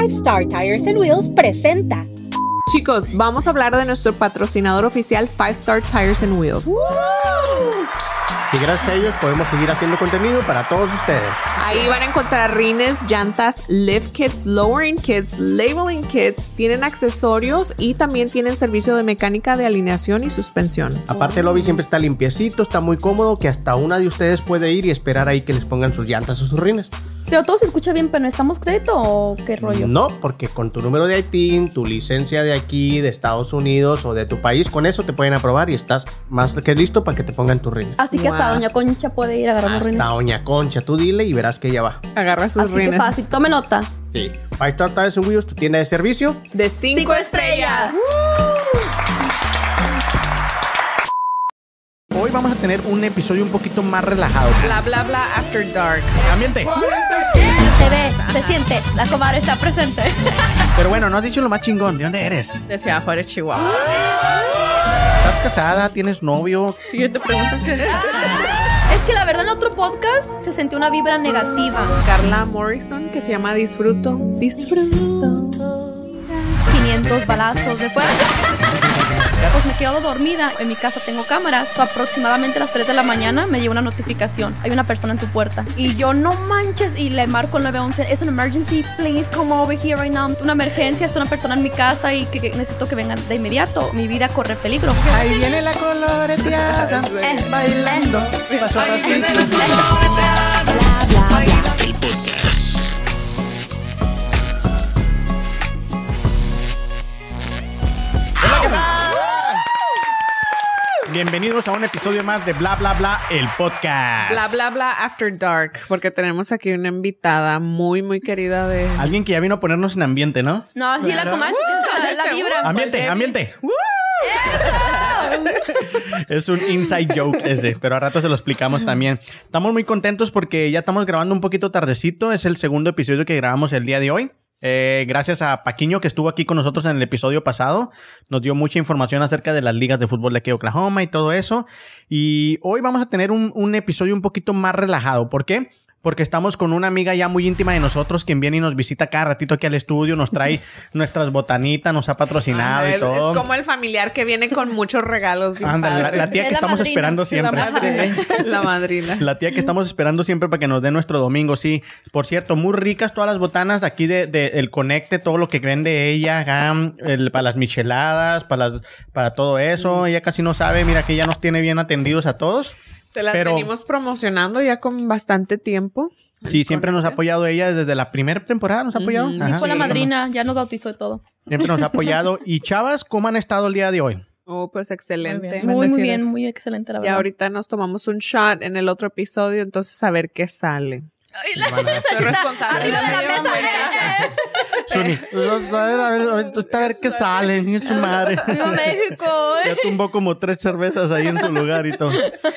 Five Star Tires and Wheels presenta. Chicos, vamos a hablar de nuestro patrocinador oficial Five Star Tires and Wheels. Y gracias a ellos podemos seguir haciendo contenido para todos ustedes. Ahí van a encontrar rines, llantas, lift kits, lowering kits, labeling kits, tienen accesorios y también tienen servicio de mecánica de alineación y suspensión. Aparte el lobby siempre está limpiecito, está muy cómodo, que hasta una de ustedes puede ir y esperar ahí que les pongan sus llantas o sus rines. Pero todo se escucha bien, pero ¿necesitamos crédito o qué rollo? No, porque con tu número de ITIN, tu licencia de aquí, de Estados Unidos o de tu país, con eso te pueden aprobar y estás más que listo para que te pongan tus rines. Así que hasta. Doña Concha puede ir a agarrar los Hasta rines. Doña Concha, tú dile y verás que ella va. Agarra sus Así que rines. fácil. Tome nota. Sí. Five Star Tires and Wheels, tu tienda de servicio. De cinco, Cinco estrellas. Hoy vamos a tener un episodio un poquito más relajado. Bla bla bla after dark. Ambiente. Se ve, se siente. La comadre está presente. Pero bueno, no has dicho lo más chingón. ¿De dónde eres? De Ciudad Juárez, Chihuahua. ¿Estás casada? ¿Tienes novio? Siguiente pregunta. es que la verdad en otro podcast se sentía una vibra negativa. Carla Morrison que se llama Disfruto. Disfruto. 500 balazos de fuera. Pues me quedo dormida. En mi casa tengo cámaras. So, aproximadamente a las 3 de la mañana me llega una notificación. Hay una persona en tu puerta. Y yo, no manches. Y le marco el 911. Es una emergency. Please come over here right now. Una emergencia. Está una persona en mi casa y que, que necesito que vengan de inmediato. Mi vida corre peligro. Ahí viene la coloreteada. Eh, bailando. eh, Paso a eh, pasito. Bienvenidos a un episodio más de Bla Bla Bla, el podcast. Bla bla bla after dark. Porque tenemos aquí una invitada muy muy querida de. Alguien que ya vino a ponernos en ambiente, ¿no? No, sí, la comadre se siente la, la vibra. Ambiente, ambiente. es un inside joke ese, pero a rato se lo explicamos también. Estamos muy contentos porque ya estamos grabando un poquito tardecito. Es el segundo episodio que grabamos el día de hoy. Eh, gracias a Paquiño que estuvo aquí con nosotros en el episodio pasado. Nos dio mucha información acerca de las ligas de fútbol de aquí de Oklahoma y todo eso. Y hoy vamos a tener un, un episodio un poquito más relajado. ¿Por qué? Porque estamos con una amiga ya muy íntima de nosotros, quien viene y nos visita cada ratito aquí al estudio, nos trae nuestras botanitas, nos ha patrocinado Ah, y es, todo. es como el familiar que viene con muchos regalos. Ándale, la, la tía Es que la estamos madrina. esperando siempre. La madrina. La madrina. La tía que estamos esperando siempre para que nos dé nuestro domingo, sí. Por cierto, muy ricas todas las botanas aquí de, de- el Conecte, todo lo que vende ella, el- para las micheladas, para las, para todo eso. Ella casi no sabe, mira que ella nos tiene bien atendidos a todos. Se las Pero- venimos promocionando ya con bastante tiempo. Sí, siempre nos ha apoyado ella desde la primera temporada, nos ha apoyado. Ujú. Ajá. Fue la Sí. madrina, ya nos bautizó de todo. Siempre nos ha apoyado. Y chavas, ¿cómo han estado el día de hoy? Oh, pues excelente. Muy bien. Muy, bien, muy excelente, la Y verdad. ahorita nos tomamos un shot en el otro episodio, entonces a ver qué sale. Soy responsable. Arriba de la mesa. Suni, pues, a ver, a ver, a ver qué sale, ni su madre. ¡Viva México! Ya tumbó como tres cervezas ahí en su lugar y todo.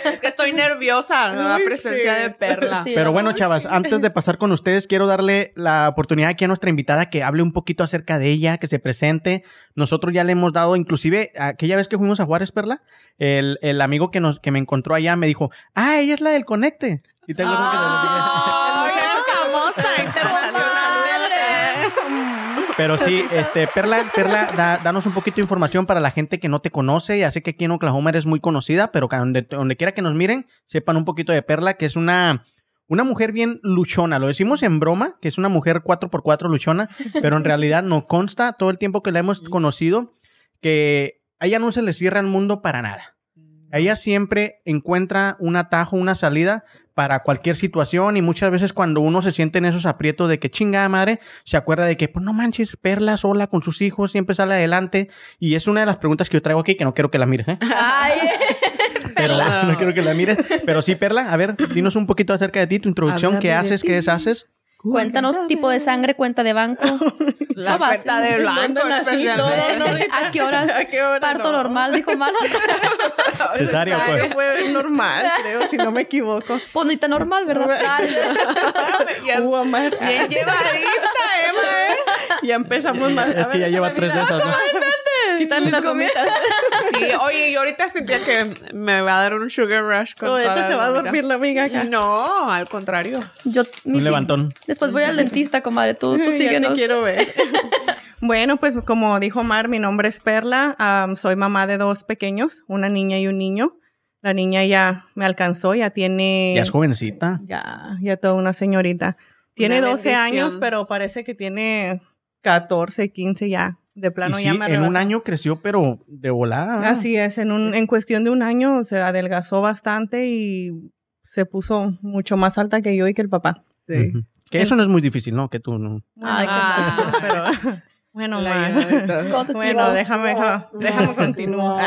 Es que estoy nerviosa, la presencia de Perla. Pero bueno, chavas, antes de pasar con ustedes, quiero darle la oportunidad aquí a nuestra invitada que hable un poquito acerca de ella, que se presente. Nosotros ya le hemos dado, inclusive, aquella vez que fuimos a Juárez, Perla, el, el amigo que, nos, que me encontró allá me dijo, ah, ella es la del Conecte. ¿Y te acuerdas que te lo dije? Famosa internacionalmente. Pero sí, este, Perla, Perla, da- danos un poquito de información para la gente que no te conoce. Ya sé que aquí en Oklahoma eres muy conocida, pero que donde, donde quiera que nos miren, sepan un poquito de Perla, que es una, una mujer bien luchona. Lo decimos en broma, que es una mujer 4x4 luchona, pero en realidad no consta todo el tiempo que la hemos conocido que a ella no se le cierra el mundo para nada. Ella siempre encuentra un atajo, una salida para cualquier situación y muchas veces cuando uno se siente en esos aprietos de que chingada madre, se acuerda de que, pues no manches, Perla sola con sus hijos, siempre sale adelante. Y es una de las preguntas que yo traigo aquí que no quiero que la mires, ¿eh? Ay, Pero Perla. no quiero que la mires. Pero sí, Perla, a ver, dinos un poquito acerca de ti, tu introducción, qué haces, qué deshaces. Cuéntanos tipo de sangre, cuenta de banco. La cuenta de blanco especialmente. Todo, ¿no? ¿A qué horas? ¿A qué hora? Parto No. normal, dijo mal. Cesárea, pues. Creo que fue normal, creo, si no me equivoco. Ponita normal, ¿verdad? Bien llevadita, Emma, ¿eh? Ya empezamos más. Es que ya lleva tres de esas, ¿no? Quitarle las gomitas. Sí, oye, y ahorita sentía que me va a dar un sugar rush con Ahorita todas se va a dormir la amiga acá. No, al contrario. Yo, Un sí- levantón. Después voy al dentista, comadre. Tú, tú Ya te síguenos. quiero ver. bueno, pues como dijo Mar, mi nombre es Perla. am, soy mamá de dos pequeños, una niña y un niño. La niña ya me alcanzó, ya tiene... Ya es jovencita. Ya, ya toda una señorita. Tiene Una 12 bendición. años, pero parece que tiene 14, 15 ya. De plano Y ya sí, me en un año creció, pero de volada. Así es, en, un, en cuestión de un año se adelgazó bastante y se puso mucho más alta que yo y que el papá. Sí. Ujú. Que eso no es muy difícil, ¿no? Que tú no. Ay, qué Ah. mal. Pero, bueno, La ma. llevadita. ¿Cómo te Bueno, déjame, ja- déjame continuar.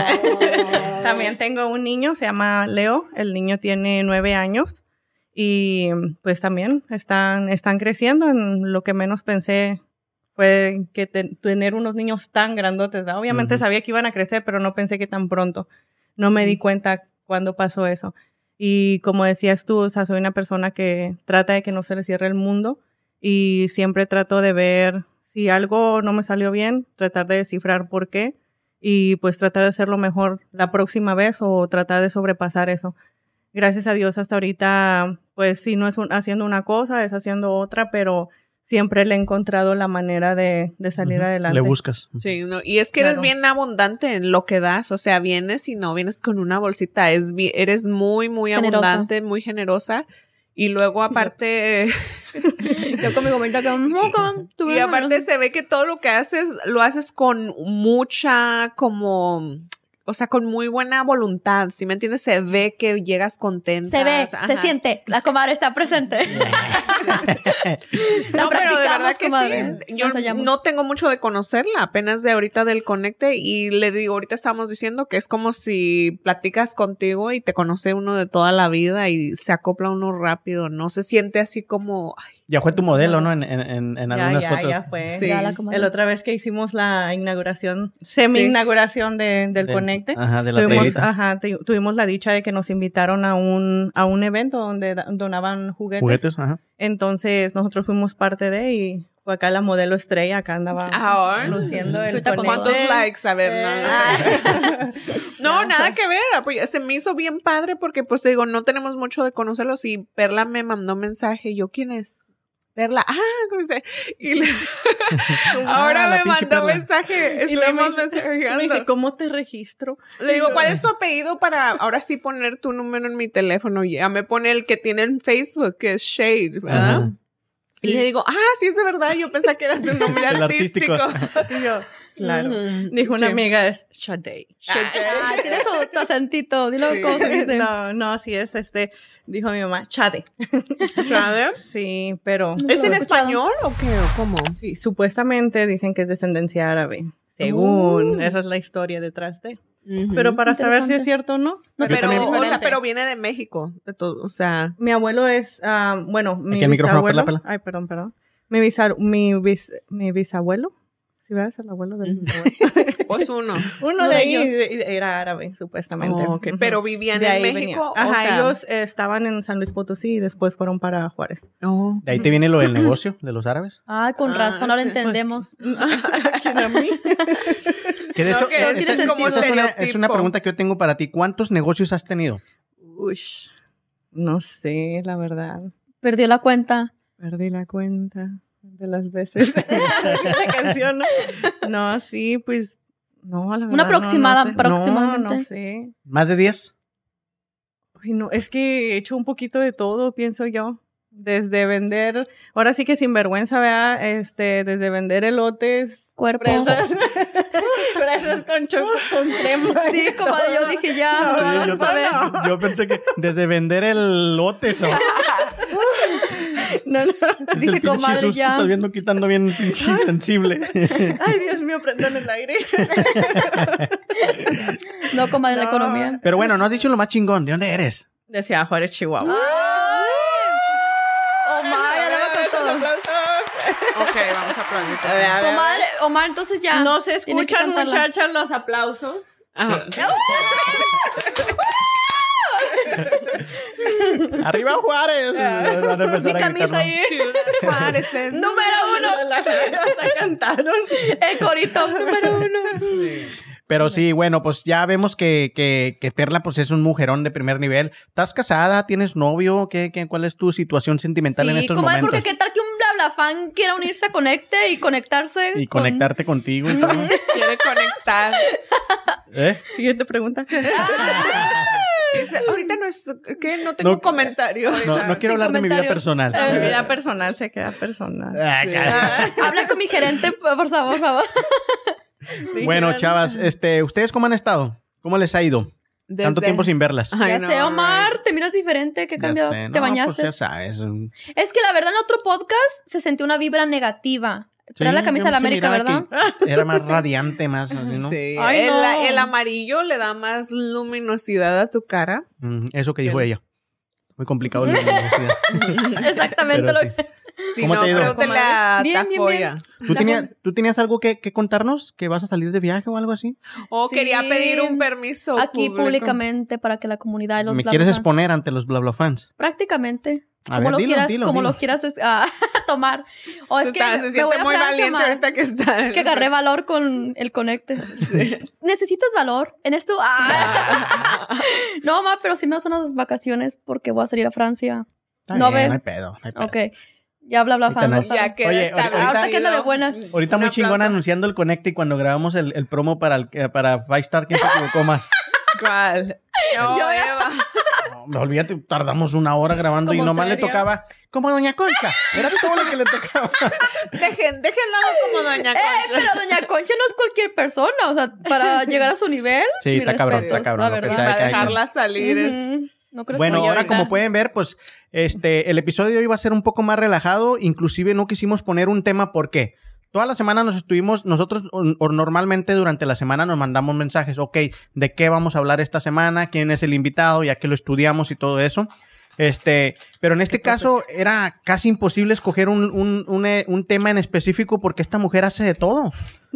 También tengo un niño, se llama Leo. El niño tiene nueve años y pues también están, están creciendo. En lo que menos pensé fue que te- tener unos niños tan grandotes. ¿verdad? Obviamente sabía que iban a crecer, pero no pensé que tan pronto. No me di cuenta cuando pasó eso. Y como decías tú, o sea, soy una persona que trata de que no se le cierre el mundo y siempre trato de ver si algo no me salió bien, tratar de descifrar por qué y pues tratar de hacerlo mejor la próxima vez o tratar de sobrepasar eso. Gracias a Dios hasta ahorita, pues si no es un- haciendo una cosa, es haciendo otra, pero siempre le he encontrado la manera de, de salir Ujú. adelante. Le buscas. Sí, no, y es que eres Claro. bien abundante en lo que das, o sea, vienes y no vienes con una bolsita, es eres muy, muy Generosa. abundante, muy generosa. Y luego aparte, Yo con mi gomita que... Y aparte se ve que todo lo que haces, lo haces con mucha, como, o sea, con muy buena voluntad, ¿sí me entiendes? Se ve que llegas contenta. Se ve, se ajá. siente. La comadre está presente. No, pero de verdad que comadre. sí. Yo no tengo mucho de conocerla, apenas de ahorita del conecte y le digo, ahorita estábamos diciendo que es como si platicas contigo y te conoce uno de toda la vida y se acopla uno rápido, no se siente así como, ay, Ya fue tu modelo, ¿no? En, en, en, en ya, algunas ya, fotos. ya fue. Sí. Ya la. La otra vez que hicimos la inauguración, semi-inauguración de- del Del- Conecte, Ajá, de la tuvimos, ajá, tu- tuvimos la dicha de que nos invitaron a un, a un evento donde donaban juguetes. Juguetes, ajá. Entonces nosotros fuimos parte de y fue acá la modelo estrella, acá andaba luciendo el. ¿cuántos likes? A ver. Eh, No, nada que ver. pues, se me hizo bien padre porque, pues te digo, no tenemos mucho de conocerlos y Perla me mandó mensaje. ¿Yo quién es? Perla. Ah. Y le- ahora Ah, me mandó. Y mensaje. Estuvimos dice, me dice, ¿cómo te registro? Le digo, ¿cuál es tu apellido para ahora sí poner tu número en mi teléfono? Ya me pone el que tiene en Facebook, que es Shade, ¿verdad? Ajá. Y le digo, ah, sí, es de verdad. Yo pensé que era tu nombre artístico. artístico. Y yo, claro. Ujú. Dijo una Sí. amiga, es Shade. Ah, tiene su tu acentito. Dilo Sí. cómo se dice. No, no, así es, este, dijo mi mamá, Chade. ¿Sabe? Sí, pero ¿Es en español o qué? ¿O cómo? sí, supuestamente dicen que es descendencia árabe. Según, Oh. esa es la historia detrás de. Pero para saber si es cierto o no. No, pero, o sea, pero viene de México, de todo, o sea, Mi abuelo es, ah, bueno, mi bisabuelo. Ay, perdón, perdón. Mi, bisa- mi, bis- mi bisabuelo. ¿Sí ves? El abuelo del Ujú. bisabuelo. pues uno. Uno de de ellos era árabe, supuestamente. Oh. Pero vivían De en México, venía. o sea, ellos eh, estaban en San Luis Potosí y después fueron para Juárez. Oh. De ahí te viene lo del negocio de los árabes. Ay, con Ah, razón, ahora sí. entendemos. ¿Quién a mí? Que de No, hecho, que esa- tiene esa sentido. es, una, es una pregunta que yo tengo para ti. ¿Cuántos negocios has tenido? Ush, no sé, la verdad. Perdió la cuenta. Perdí la cuenta de las veces. Esa canción, ¿no? No, sí, pues, no, la verdad. Una no, aproximada- no, te- aproximadamente. No, no sé. ¿Más de 10? Uy, no, es que he hecho un poquito de todo, pienso yo. Desde vender, ahora sí que sin vergüenza, vea, este, desde vender elotes, Cuerpo. fresas, fresas con choco, con crema. Sí, como yo dije ya, No, no, yo- vamos yo a ver. no. Yo pensé que desde vender el lote, o No, no. Dije, comadre, ya. Estás viendo quitando bien pinche sensible. Ay, Dios mío, prendan el aire. No, comadre, la No. economía. Pero bueno, no has dicho lo más chingón. ¿De dónde eres? Decía Juárez, Chihuahua. Omar, ya le todo. Ok, vamos a aplaudir. A ver, a ver, a ver. Comadre, Omar, entonces ya. No se escuchan, muchachas, los aplausos. Ajá. ¡Arriba Juárez! Van a empezar Mi camisa ahí. Ciudad Juárez es Número uno. Cantaron. El corito número uno. Pero sí, bueno, pues ya vemos que, que, que Perla pues es un mujerón de primer nivel. ¿Estás casada? ¿Tienes novio? ¿Qué, qué, ¿Cuál es tu situación sentimental en Sí, estos momentos? porque qué tal que un bla bla fan quiera unirse a Conecte y conectarse Y con- conectarte contigo y todo. Quiere conectar. ¿Eh? Siguiente pregunta. Dice, ahorita no es, ¿qué? No tengo No. comentario. No, no quiero hablar de mi vida personal. Mi vida personal se queda personal. Ah, cállate. Habla con mi gerente, por favor, por favor. Bueno, chavas, este, ¿ustedes cómo han estado? ¿Cómo les ha ido? Tanto tiempo sin verlas. Ay, ya no, sé, Omar, te miras diferente, qué Ya cambiado, te bañaste. Pues ya sabes. Es que la verdad en otro podcast se sentía una vibra negativa. Traes la Sí, camisa de la América, ¿verdad? que Era más radiante, más así, ¿no? Sí. Ay, el, no. el amarillo le da más luminosidad a tu cara. Mm, Eso que dijo Bien. ella. Muy complicado. el la universidad. Exactamente Pero lo sí. que... Si ¿Cómo no, te ha ido? pregúntale a Bien, bien, bien. ¿Tú, La tenías, ¿Tú tenías algo que, que contarnos? ¿Que vas a salir de viaje o algo así? O Sí. quería pedir un permiso Aquí público. públicamente para que la comunidad de los ¿Me bla, quieres bla, bla. exponer ante los bla bla fans? Prácticamente. A como ver, lo dilo, quieras, dilo, como dilo. lo quieras es- ah, tomar. O Se, es que está- me, se me voy a muy Francia, valiente ahorita que está. que agarré valor con el conecte. ¿Necesitas valor en esto? Ah. no, ma, pero sí me hacen unas vacaciones porque voy a salir a Francia. Está No bien, ve. No hay pedo, no hay pedo. Ok. Ya bla bla Ahorita fan. Ya queda Oye, ahorita que anda de buenas. Ahorita muy chingón anunciando el Connect y cuando grabamos el, el promo para, el, eh, para Five Star, ¿quién se equivocó más? ¿Cuál? Yo ya- Eva. No, olvídate, tardamos una hora grabando y nomás le serio. tocaba como Doña Concha. Era todo lo que le tocaba. Dejen, déjenlo hago como Doña Eh, Concha. pero Doña Concha no es cualquier persona, o sea, para llegar a su nivel. Sí, está cabrón, está cabrón, La que verdad. Para dejarla salir es... Ujú. ¿No crees Bueno, ahora como pueden ver, pues este el episodio va a ser un poco más relajado, inclusive no quisimos poner un tema ¿por qué? Toda la semana nos estuvimos, nosotros o, o normalmente durante la semana nos mandamos mensajes, ok, ¿de qué vamos a hablar esta semana? ¿Quién es el invitado? Ya que lo estudiamos y todo eso. Este, pero en este caso era casi imposible escoger un, un, un, eh, un tema en específico porque esta mujer hace de todo.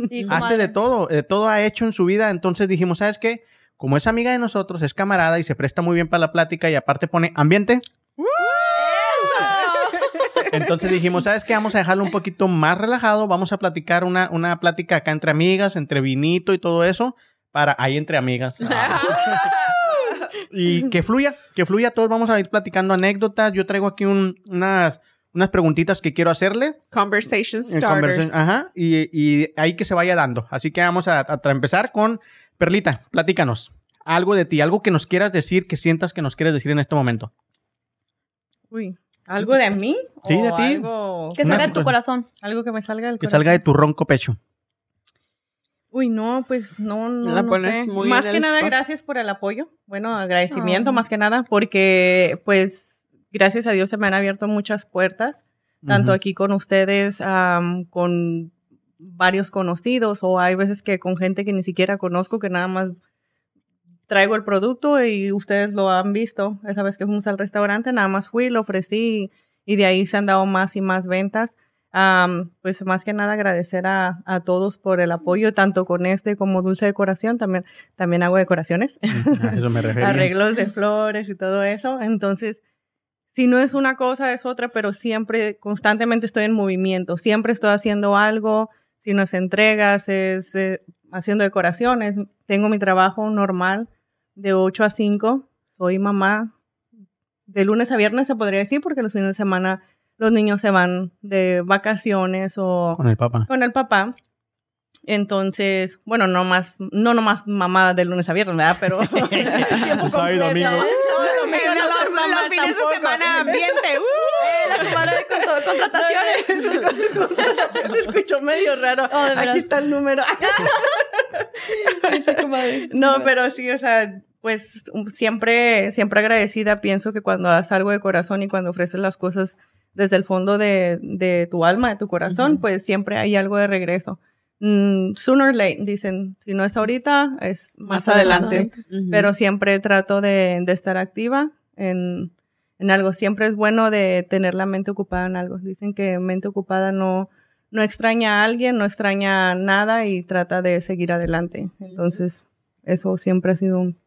Sí, hace de todo, de todo ha hecho en su vida. Entonces dijimos, ¿sabes qué? Como es amiga de nosotros, es camarada y se presta muy bien para la plática y aparte pone ambiente. Entonces dijimos, ¿sabes qué? Vamos a dejarlo un poquito más relajado. Vamos a platicar una, una plática acá entre amigas, entre vinito y todo eso. Para ahí entre amigas. Ah. y que fluya, que fluya. Todos vamos a ir platicando anécdotas. Yo traigo aquí un- unas, unas preguntitas que quiero hacerle. Conversation En starters. conversa- Ajá, y, y ahí que se vaya dando. Así que vamos a, a empezar con Perlita, platícanos. Algo de ti, algo que nos quieras decir, que sientas que nos quieres decir en este momento. Uy, ¿algo de mí? Sí, de ¿O ti. Algo, Que salga de tu corazón. algo que me salga del Que corazón? salga de tu ronco pecho. Uy, no, pues no, no, La no sé. muy Más que nada, spot. gracias por el apoyo. Bueno, agradecimiento más que nada, porque pues gracias a Dios se me han abierto muchas puertas, tanto aquí con ustedes, con varios conocidos, o hay veces que con gente que ni siquiera conozco, que nada más traigo el producto y ustedes lo han visto. Esa vez que fuimos al restaurante, nada más fui, lo ofrecí y de ahí se han dado más y más ventas. Am, pues más que nada agradecer a, a todos por el apoyo, tanto con este como Dulce Decoración. También, también hago decoraciones, A eso me arreglos de flores y todo eso. Entonces, si no es una cosa, es otra, pero siempre, constantemente estoy en movimiento. Siempre estoy haciendo algo. Si no es entregas, es eh, haciendo decoraciones. Tengo mi trabajo normal de 8 a 5. Soy mamá de lunes a viernes, se podría decir, porque los fines de semana los niños se van de vacaciones o Con el papá. con el papá. Entonces, bueno, no más, no nomás mamá de lunes a viernes, ¿verdad? Pero Sábado y domingo. Sábado y domingo Los, no los mamá fines de tampoco. semana ambiente. ¡uh! Eh, la comadre de con- contrataciones. Se escuchó medio raro. Oh. Aquí está el número. No, pero sí, o sea, pues um, siempre, siempre agradecida. Pienso que cuando das algo de corazón y cuando ofreces las cosas desde el fondo de, de tu alma, de tu corazón, pues siempre hay algo de regreso. Mm, sooner or late, dicen, si no es ahorita, es más, Más adelante. Pero siempre trato de, de estar activa en, en algo. Siempre es bueno de tener la mente ocupada en algo. Dicen que mente ocupada no, no extraña a alguien, no extraña nada y trata de seguir adelante. Entonces, eso siempre ha sido un...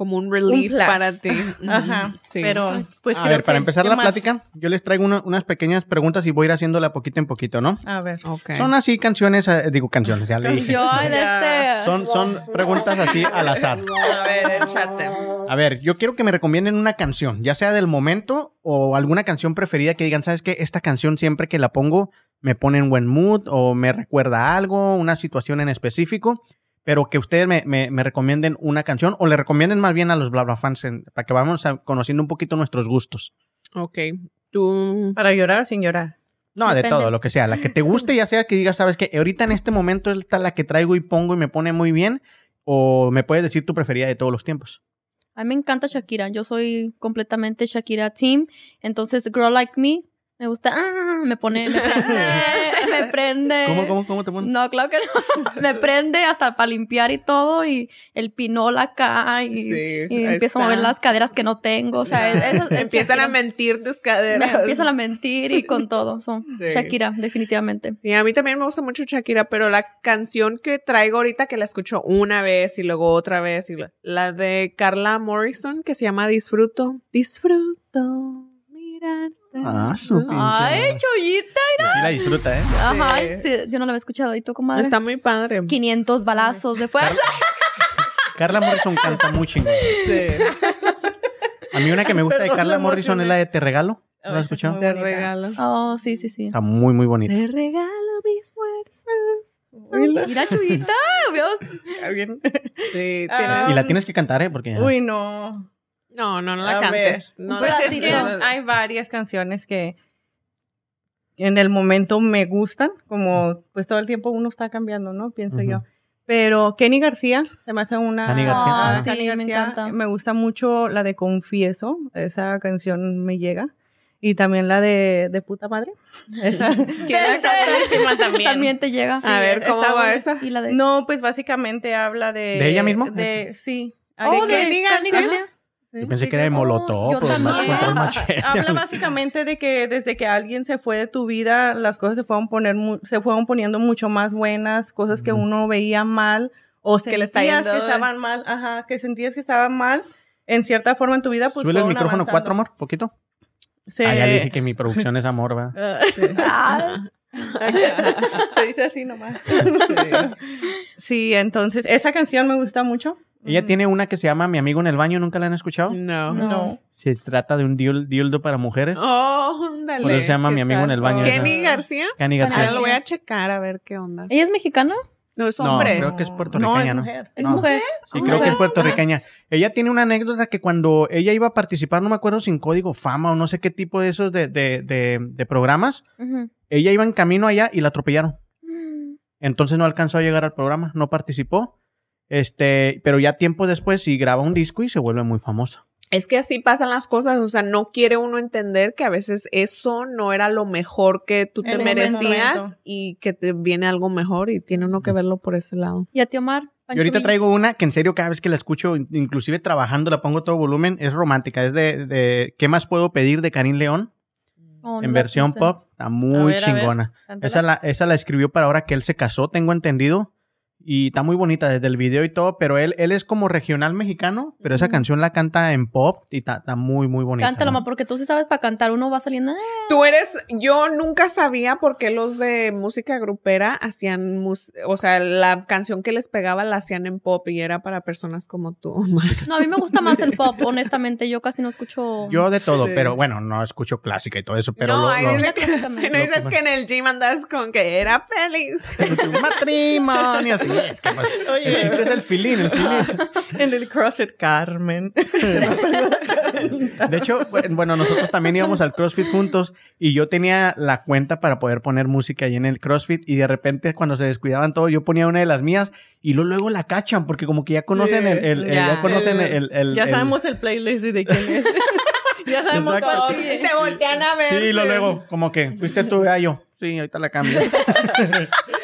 como un relief para ti. Ajá. sí. Pero, pues a creo ver, para que- empezar ¿qué la más? plática, yo les traigo una- unas pequeñas preguntas y voy a ir haciéndola poquito en poquito, ¿no? A ver. Ok. Son así canciones, eh, digo canciones, ya le dije. Este. Son, son preguntas así al azar. A ver, échate. A ver, yo quiero que me recomienden una canción, ya sea del momento o alguna canción preferida que digan, ¿sabes qué? Esta canción siempre que la pongo me pone en buen mood o me recuerda a algo, una situación en específico, pero que ustedes me, me- me recomienden una canción o le recomienden más bien a los bla bla fans en- para que vamos a- conociendo un poquito nuestros gustos. Ok. Tú. Para llorar o sin llorar. No, de todo, lo que sea, la que te guste, ya sea que digas, ¿sabes qué? Ahorita en este momento esta es la que traigo y pongo y me pone muy bien o me puedes decir tu preferida de todos los tiempos. A mí me encanta Shakira. Yo soy completamente Shakira Team. Entonces, Girl Like Me, me gusta. ah, me pone. Me prende. me prende. ¿Cómo, cómo, cómo te pones? No, claro que no. me prende hasta para limpiar y todo. Y el pinol acá. Y, Sí, y ahí empiezo a mover las caderas que no tengo. O sea, es- es- es Empiezan a mentir tus Me caderas. empiezan a mentir y con todo. Son Sí. Shakira, definitivamente. Sí, a mí también me gusta mucho Shakira, pero la canción que traigo ahorita que la escucho una vez y luego otra vez, y la, la de Carla Morrison que se llama Disfruto. Disfruto mirarte. Ah, su pinche Ay, madre. chullita. Sí la disfruta, ¿eh? Ajá, sí, yo no la había escuchado. ¿Y tú, comadre? Está muy padre. 500 balazos de fuerza. Carla Morrison canta muy chingón. Sí. A mí una que me gusta de Carla Morrison es la de Te Regalo. ¿No la has escuchado? Te regalo. Oh, sí, sí, sí. Está muy, muy bonita. Te regalo mis fuerzas. Mira, chullita. Dios. Sí, Ah, tiene- Y la tienes que cantar, ¿eh? Porque... Uy, no. No, no, no la A cantes. No Pues la es pedacito. que hay varias canciones que en el momento me gustan, como pues todo el tiempo uno está cambiando, ¿no? Pienso Ujú. yo. Pero Kenny García se me hace una. Kenny García, Ah, ajá. sí, Kenny me García, encanta. Me gusta mucho la de Confieso. Esa canción me llega. Y también la de, de puta madre. Esa. ¿Quién la Está buenísima también. También te llega. A ver, ¿cómo va esa? Y la de. No, pues básicamente habla de. ¿De ella misma? De, sí. Oh, de Kenny Kenny García? Yo pensé Sí, que era de Molotov. yo también. machete. Habla básicamente de que desde que alguien se fue de tu vida, las cosas se fueron, poner mu- se fueron poniendo mucho más buenas, cosas que uno veía mal o Que le sentías está yendo que de- estaban mal, ajá, que sentías que estaban mal en cierta forma en tu vida, pues Súbele el micrófono avanzando. cuatro, amor, poquito. Se, Ah, ya le dije que mi producción es amor, ¿va? Ah, se dice así nomás. Sí, entonces esa canción me gusta mucho. Ella tiene una que se llama Mi amigo en el baño, ¿nunca la han escuchado? No. No. No. Se trata de un dildo para mujeres. Oh, ándale. Por eso se llama ¿Qué Mi amigo en el baño, Kenny. García. Kenny García. Ahora lo voy a checar a ver qué onda. ¿Ella es mexicana? No es No, hombre. creo que es puertorriqueña, no, ¿no? es mujer. ¿Es No. mujer? Sí, creo que es puertorriqueña. Ella tiene una anécdota que cuando ella iba a participar, no me acuerdo sin código fama o no sé qué tipo de esos de, de, de, de programas, ella iba en camino allá y la atropellaron. Mm. Entonces no alcanzó a llegar al programa, no participó. Este, pero ya tiempo después sí graba un disco y se vuelve muy famosa. Es que así pasan las cosas, o sea, no quiere uno entender que a veces eso no era lo mejor que tú te En merecías y que te viene algo mejor y tiene uno que verlo por ese lado. ¿Y a ti, Omar? Y ahorita traigo una que en serio cada vez que la escucho, in- inclusive trabajando, la pongo todo volumen, es romántica. Es de, de ¿Qué más puedo pedir? de Karim León. Oh, en no versión pop. Está muy ver, a ver, chingona. Esa la, esa la escribió para ahora que él se casó, tengo entendido. Y está muy bonita desde el video y todo, pero él, él es como regional mexicano, pero esa canción la canta en pop y está, está muy, muy bonita. Cántalo, ¿no? porque tú sí sabes para cantar. Uno va saliendo. "Ah". Tú eres, yo nunca sabía por qué los de música grupera hacían, mus- o sea, la canción que les pegaba la hacían en pop y era para personas como tú. No, a mí me gusta más el pop, honestamente. Yo casi no escucho. Yo de todo, Sí. pero bueno, no escucho clásica y todo eso, pero no, lo- ahí lo- dice Ya que, no dices que en el gym andas con que era feliz. matrimonio, así es. que, Oye. el chiste es el filín, el filín. En el CrossFit Carmen. De hecho, bu- bueno, nosotros también íbamos al CrossFit juntos y yo tenía la cuenta para poder poner música ahí en el CrossFit y de repente cuando se descuidaban todo, yo ponía una de las mías y luego, luego la cachan porque como que ya conocen Sí, el, el- el- ya, ya. conocen El- el, el- ya sabemos el playlist de quién es. ya sabemos Exacto. cuál. Te voltean a ver. Sí, lo luego, como que fuiste tú, ah, yo. Sí, ahorita la cambio.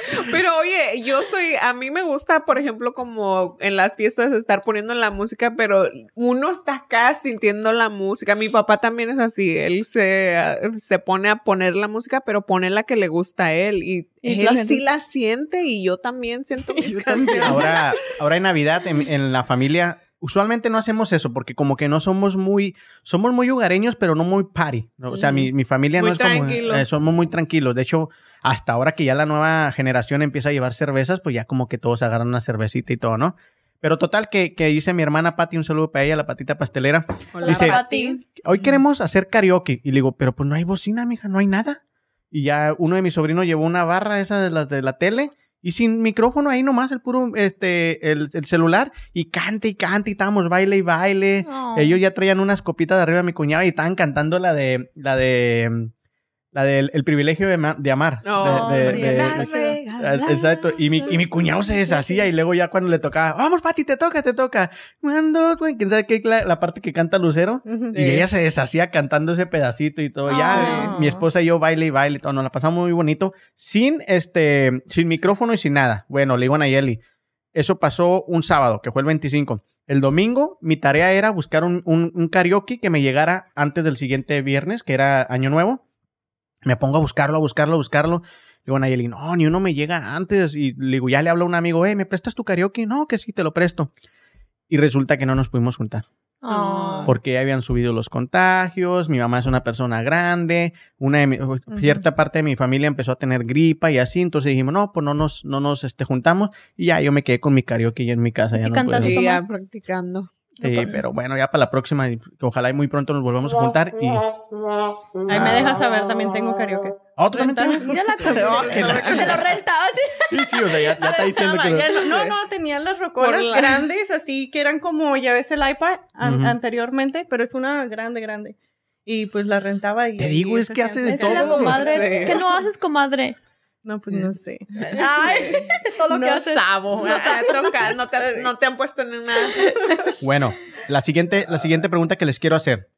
Pero oye, yo soy, a mí me gusta, por ejemplo, como en las fiestas estar poniendo la música, pero uno está acá sintiendo la música. Mi papá también es así, él se, se pone a poner la música, pero pone la que le gusta a él y, Y él sí la siente y yo también siento mis Yo también. canciones. Ahora, ahora en Navidad, en, en la familia, usualmente no hacemos eso porque como que no somos muy, somos muy hogareños, pero no muy party. ¿no? O sea, mi, mi familia Muy no es como, tranquilos. eh, somos muy tranquilos. De hecho, hasta ahora que ya la nueva generación empieza a llevar cervezas, pues ya como que todos agarran una cervecita y todo, ¿no? Pero total, que, que dice mi hermana Patti, un saludo para ella, la patita pastelera. Hola, Dice- Pati. Hoy queremos hacer karaoke. Y le digo, pero pues no hay bocina, mija, no hay nada. Y ya uno de mis sobrinos llevó una barra esa de las de la tele y sin micrófono ahí nomás, el puro, este, el, el celular y cante y cante y estábamos baile y baile. Oh. Ellos ya traían unas copitas de arriba de mi cuñado y estaban cantando la de, la de, la del el privilegio de, de amar. De- Oh, de- Exacto. Y mi, y mi cuñado se deshacía y luego ya cuando le tocaba, vamos, Pati, te toca, te toca. Güey, quién sabe qué, la, la parte que canta Lucero. Y ella se deshacía cantando ese pedacito y todo. Ya, Ah. eh, mi esposa y yo baile y baile y todo. Nos la pasamos muy bonito. Sin este, sin micrófono y sin nada. Bueno, le digo a Nayeli. Eso pasó un sábado, que fue el 25. El domingo, mi tarea era buscar un, un, un karaoke que me llegara antes del siguiente viernes, que era Año Nuevo. Me pongo a buscarlo, a buscarlo, a buscarlo. Le digo a Nayeli, no, ni uno me llega antes. Y le digo, ya le hablo a un amigo, eh, ¿me prestas tu karaoke? No, que sí, te lo presto. Y resulta que no nos pudimos juntar Oh. porque ya habían subido los contagios, mi mamá es una persona grande, una de mi- cierta parte de mi familia empezó a tener gripa y así, entonces dijimos, no, pues no nos, no nos este, juntamos y ya yo me quedé con mi karaoke ya en mi casa. ¿Sí Ya no ma? practicando. Sí, pero bueno, ya para la próxima, y ojalá y muy pronto nos volvamos a juntar y... Ahí me dejas saber, también tengo karaoke. ¿Ah, ¿tú también tienes? Mira la que la- Te lo rentaba así. Sí, sí, o sea, ya, ya está diciendo que... Ya no, no, no, tenían las rocolas la- grandes, así que eran como, ya ves el iPad an- Ujú. anteriormente, pero es una grande, grande. Y pues la rentaba y... Te y digo, es eso que hace de Es antes. que la todo. comadre. Sí. ¿Qué no haces, comadre? No, pues no sé. Ay, todo lo que no haces. sabo. No ha tocado, no te, no te han puesto en una... Bueno, la siguiente, la siguiente pregunta que les quiero hacer.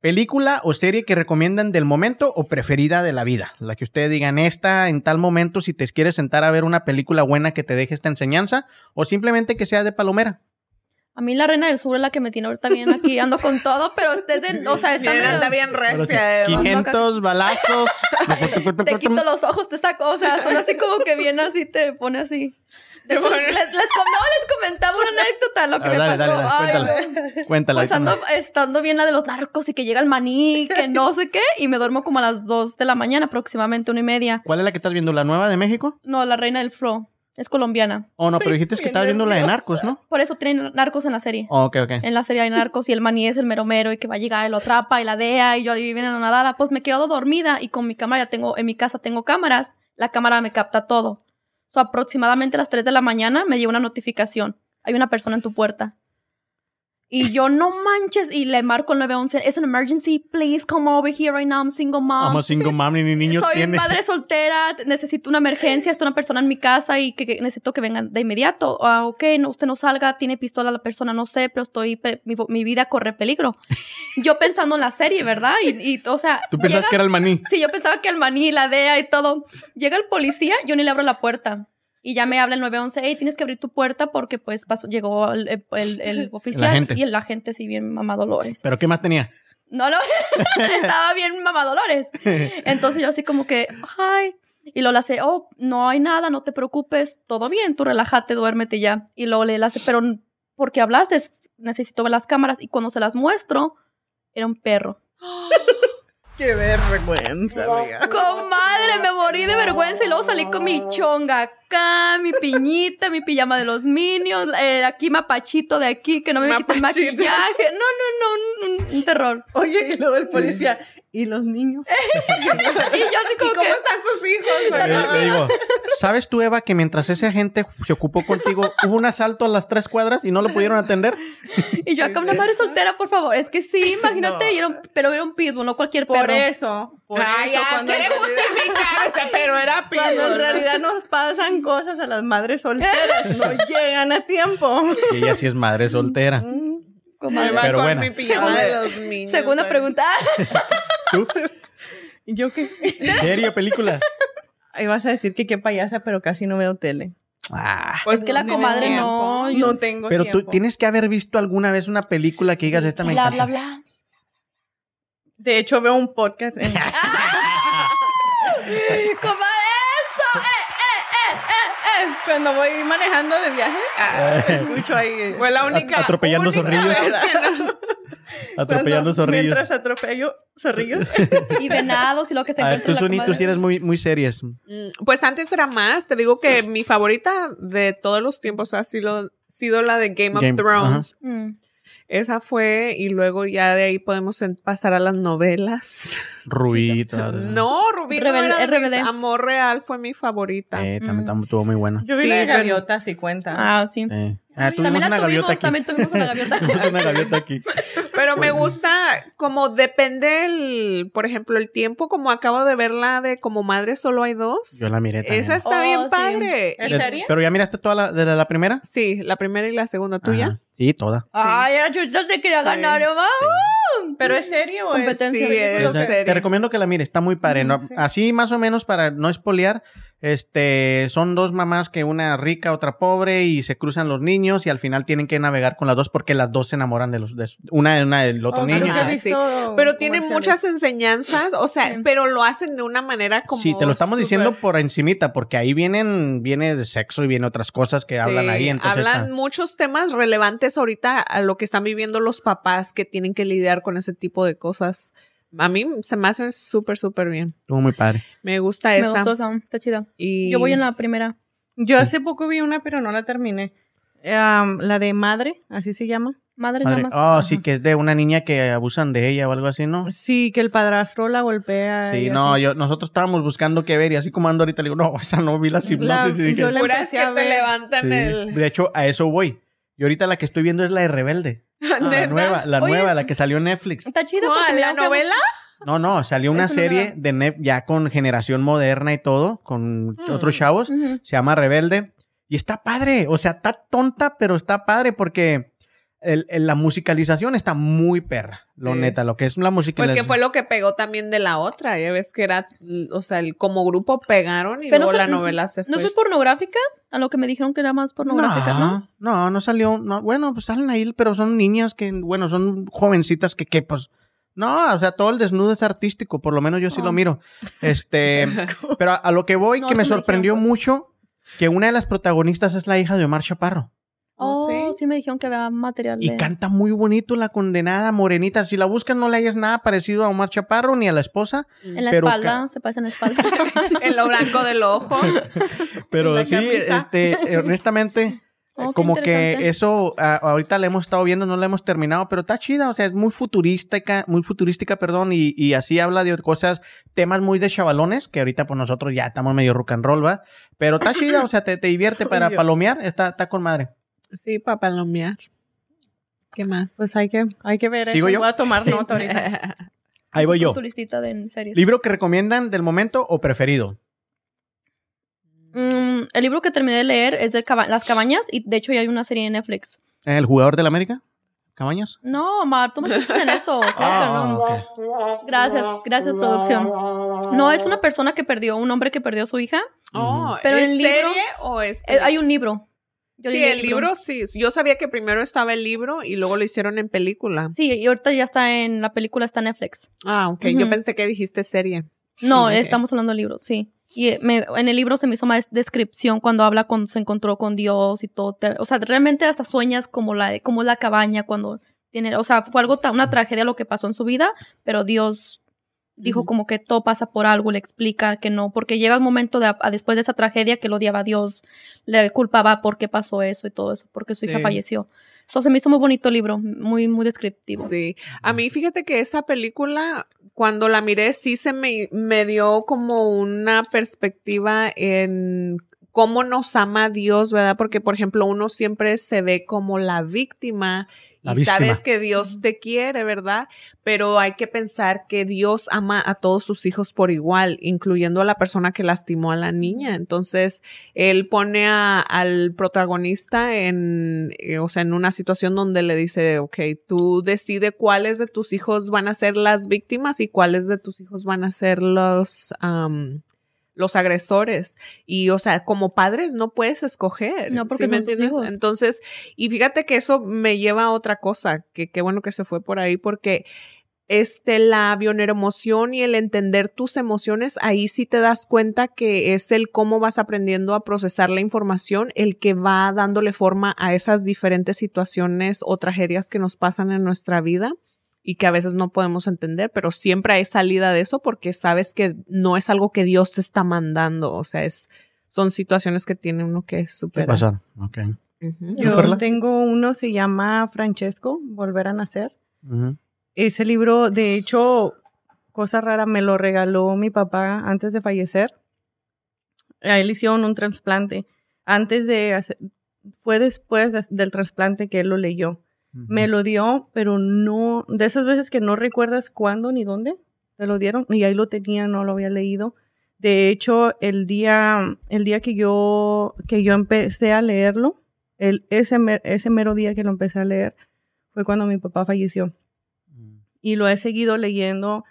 ¿Película o serie que recomiendan del momento o preferida de la vida? La que ustedes digan, esta en tal momento, si te quieres sentar a ver una película buena que te deje esta enseñanza, o simplemente que sea de palomera. A mí la reina del sur es la que me tiene ahorita bien aquí. Ando con todo, pero desde, o sea, está Bien, medio- anda bien sí, recia. Eva. 500 balazos. Te quito los ojos, te saco, o sea, son así como que bien así, te pone así. De hecho, les, les, les les comentaba una anécdota lo que A me ver, dale, pasó. dale, dale, Ay, cuéntala. Pues ando, estando bien la de los narcos y que llega el maní, que no sé qué, y me duermo como a las 2 de la mañana, aproximadamente una y media. ¿Cuál es la que estás viendo? ¿La nueva de México? No, la reina del fro. Es colombiana. Oh, no, pero dijiste que estabas viendo la de. Narcos, ¿no? Por eso tienen narcos en la serie. Oh, ok, ok. En la serie hay narcos y el maní es el mero mero y que va a llegar y lo atrapa y la dea y yo ahí viene la nadada. Pues me quedo dormida y con mi cámara ya tengo, en mi casa tengo cámaras, la cámara me capta todo. So, aproximadamente a las 3 de la mañana me llega una notificación. Hay una persona en tu puerta. Y yo, no manches, y le marco el 911. Es an emergency, please come over here right now. I'm single mom. Vamos, single mom, ni niño Soy tiene. madre soltera, necesito una emergencia, está una persona en mi casa y que, que necesito que vengan de inmediato. Ah, ok, no, usted no salga, tiene pistola la persona, no sé, pero estoy, mi, mi vida corre peligro. Yo pensando en la serie, ¿verdad? Y, y, o sea, Tú pensabas llega- que era el maní. Sí, yo pensaba que el maní, la DEA y todo. Llega el policía, yo ni le abro la puerta. Y ya me habla el 911, hey, tienes que abrir tu puerta porque pues pasó, llegó el, el- el oficial y el agente sí bien mamá Dolores. ¿Pero qué más tenía? No, no, estaba bien mamá Dolores. Entonces yo así como que, ay, y luego le hace, oh, no hay nada, no te preocupes, todo bien, tú relájate, duérmete ya. Y luego le hace, pero ¿por qué hablaste? Necesito ver las cámaras. Y cuando se las muestro, era un perro. Qué vergüenza, amiga. Comadre, me morí de vergüenza y luego salí con mi chonga acá, mi piñita, mi pijama de los Minions, eh, aquí mapachito de aquí, que no me quite el maquillaje. No, no, no, un, un terror. Oye, y luego el policía, ¿y los niños? Y yo así ¿Y como cómo que... están sus hijos? Le, le digo, ¿sabes tú, Eva, que mientras ese agente se ocupó contigo, hubo un asalto a las tres cuadras y no lo pudieron atender? Y yo acá una madre soltera, por favor. Es que sí, imagínate, No. y era un- pero era un pitbull, no cualquier Por perro. eso, por Ay, eso, ya, cuando, justificar pero era cuando en pitbull. realidad nos pasan cosas a las madres solteras, no llegan a tiempo. Y ella sí es madre soltera. Me Comadre. va Pero con bueno. mi pijama Segunda- de los niños. Segunda pregunta. ¿Tú? ¿Y yo qué? ¿Serie o película? Ahí vas a decir que qué payasa, pero casi no veo tele. Ah, Pues es que no la tiene comadre tiempo. no. yo- No tengo pero tú tiempo. tienes que haber visto alguna vez una película que digas esta me Bla, encanta. bla, bla. De hecho, veo un podcast en... Comadre, eso. Eh, eh, eh, eh, Cuando voy manejando de viaje, ah, escucho ahí. Fue la única. atropellando única zorrillos. vez que no- Atropellando cuando- zorrillos. Mientras atropello zorrillos. Y venados y lo que se encuentra tú, en la tú sí eres muy, muy serias. Mm, Pues antes era más. Te digo que mi favorita de todos los tiempos ha sido, sido la de Game, Game- of Thrones. Mm. Esa fue, y luego ya de ahí podemos pasar a las novelas. Rubí. No, Rubí no Rebel- era de mis- RBD. Amor Real fue mi favorita. Eh, también, Mm. también estuvo muy buena. Yo vi Sí, la de pero- gaviota, si cuenta. Ah, sí. Eh. Ah, tuvimos También una la gaviota tuvimos, aquí. también tuvimos una gaviota. Tuvimos una gaviota aquí. Pero me gusta, como depende el, por ejemplo, el tiempo, como acabo de verla de como madre solo hay dos. Yo la miré también. Esa está Oh, bien sí. padre. ¿En serie? Pero ya miraste toda la, de la, la primera. Sí, la primera y la segunda tuya. Ajá. Sí, toda. Ay, la chucha te quería Sí. ganar, mamá. ¿Pero es serio o es Competencia. Sí, es O sea, serie. te recomiendo que la mires, está muy padre. ¿no? Sí. Así más o menos para no espolear, este, son dos mamás que una rica, otra pobre y se cruzan los niños y al final tienen que navegar con las dos porque las dos se enamoran de los, de una, una del otro Oh, niño. Ajá, visto Pero tienen muchas enseñanzas, o sea, Sí. pero lo hacen de una manera como. Sí, te lo estamos súper- diciendo por encimita, porque ahí vienen, viene de sexo y viene otras cosas que hablan Sí, ahí. Entonces, hablan está- muchos temas relevantes ahorita a lo que están viviendo los papás que tienen que lidiar con ese tipo de cosas. A mí se me hace súper, súper bien. estuvo muy padre. Me gusta Me esa. gustó esa, está chida. Y... Yo voy en la primera. Yo hace poco vi una, pero no la terminé. Am, la de madre, así se llama. Madre, Madre- nada más. Oh, Ajá. sí, que es de una niña que abusan de ella o algo así, ¿no? Sí, que el padrastro la golpea. Sí, no, así. yo, nosotros estábamos buscando qué ver y así como ando ahorita le digo, no, esa no vi la hipnosis y dije, yo la empecé que a te ver. levantan sí. el... De hecho, a eso voy. Y ahorita la que estoy viendo es la de Rebelde. La ¿Neta? nueva, la Oye, nueva, es- la que salió en Netflix. Está chida porque. ¿La novela? No, no, salió una serie de Net ya con generación moderna y todo, con Mm. otros chavos. Se llama Rebelde. Y está padre. O sea, está tonta, pero está padre porque el- el- la musicalización está muy perra. Lo neta, lo que es la Pues musicalización. que fue lo que pegó también de la otra. Ya ves que era, o sea, el, como grupo pegaron y Pero luego no la novela se fue. ¿No es pornográfica? A lo que me dijeron que era más pornográfica, ¿no? no, no, no salió. No, bueno, pues salen ahí, pero son niñas que, bueno, son jovencitas que, que pues. No, o sea, todo el desnudo es artístico, por lo menos yo sí lo Oh. miro. Este, pero a, a lo que voy, No, que me sorprendió dijeron, pues. mucho que una de las protagonistas es la hija de Omar Chaparro. ¿Oh, Oh, sí? sí? me dijeron que había material Y de... canta muy bonito la condenada morenita. Si la buscas no le hayas nada parecido a Omar Chaparro ni a la esposa. En la pero espalda, se parece en la espalda. en lo blanco del ojo. Pero sí, camisa. este, honestamente, Oh, como que eso a- ahorita la hemos estado viendo, no la hemos terminado, pero está chida, o sea, es muy futurística, muy futurística, perdón, y, y así habla de cosas, temas muy de chavalones, que ahorita pues nosotros ya estamos medio rock and roll, ¿va? Pero está chida, o sea, te, te divierte para palomear, está, está con madre. Sí, para palomear. ¿Qué más? Pues hay que, hay que ver. ¿Sigo eso. yo? Voy a tomar Sí. nota ahorita. Ahí voy yo. Tu listita de series. ¿Libro que recomiendan del momento o preferido? Mm, el libro que terminé de leer es de Caba- Las Cabañas y de hecho ya hay una serie en Netflix. ¿El jugador del América? ¿Cabañas? No, Mar, tú me estás en eso. Claro que Ah, no. ok. Gracias, gracias producción. No, es una persona que perdió, un hombre que perdió a su hija. Oh, Pero ¿es el libro- serie o es Eh, hay un libro. Yo Sí, el libro sí. Yo sabía que primero estaba el libro y luego lo hicieron en película. Sí, y ahorita ya está en la película, está en Netflix. Ah, ok. Yo pensé que dijiste serie. No, estamos hablando del libro, sí. Y eh, me- en el libro se me hizo más descripción cuando habla cuando se encontró con Dios y todo. Te- o sea, realmente hasta sueñas como la, como la cabaña cuando tiene, o sea, fue algo una tragedia lo que pasó en su vida, pero Dios dijo como que todo pasa por algo, le explica que no, porque llega un momento de, a- después de esa tragedia que él odiaba a Dios, le culpaba por qué pasó eso y todo eso, porque su hija Sí. falleció. Eso se me hizo muy bonito el libro, muy, muy descriptivo. Sí. A mí, fíjate que esa película, cuando la miré, sí se me, me dio como una perspectiva en cómo nos ama Dios, ¿verdad? Porque, por ejemplo, uno siempre se ve como la víctima La y víctima. sabes que Dios te quiere, ¿verdad? Pero hay que pensar que Dios ama a todos sus hijos por igual, incluyendo a la persona que lastimó a la niña. Entonces, él pone a- al protagonista en, eh, o sea, en una situación donde le dice, ok, tú decide cuáles de tus hijos van a ser las víctimas y cuáles de tus hijos van a ser los, los agresores. Y, o sea, como padres no puedes escoger. No, porque ¿sí me entiendes? hijos. Entonces, y fíjate que eso me lleva a otra cosa, que qué bueno que se fue por ahí, porque este, la bioneuroemoción y el entender tus emociones, ahí sí te das cuenta que es el cómo vas aprendiendo a procesar la información, el que va dándole forma a esas diferentes situaciones o tragedias que nos pasan en nuestra vida y que a veces no podemos entender, pero siempre hay salida de eso porque sabes que no es algo que Dios te está mandando, o sea, es, son situaciones que tiene uno que superar. Pasar, ok. Ujú. Yo tengo uno, se llama Francesco, Volver a Nacer. Ese libro, de hecho, cosa rara, me lo regaló mi papá antes de fallecer. A él hicieron un trasplante. Antes de hacer, fue después de- del trasplante que él lo leyó. Me lo dio, pero no, de esas veces que no recuerdas cuándo ni dónde te lo dieron, y ahí lo tenía, no lo había leído. De hecho, el día, el día que yo, que yo empecé a leerlo, el, ese, mer- ese mero día que lo empecé a leer, fue cuando mi papá falleció. Y lo he seguido leyendo,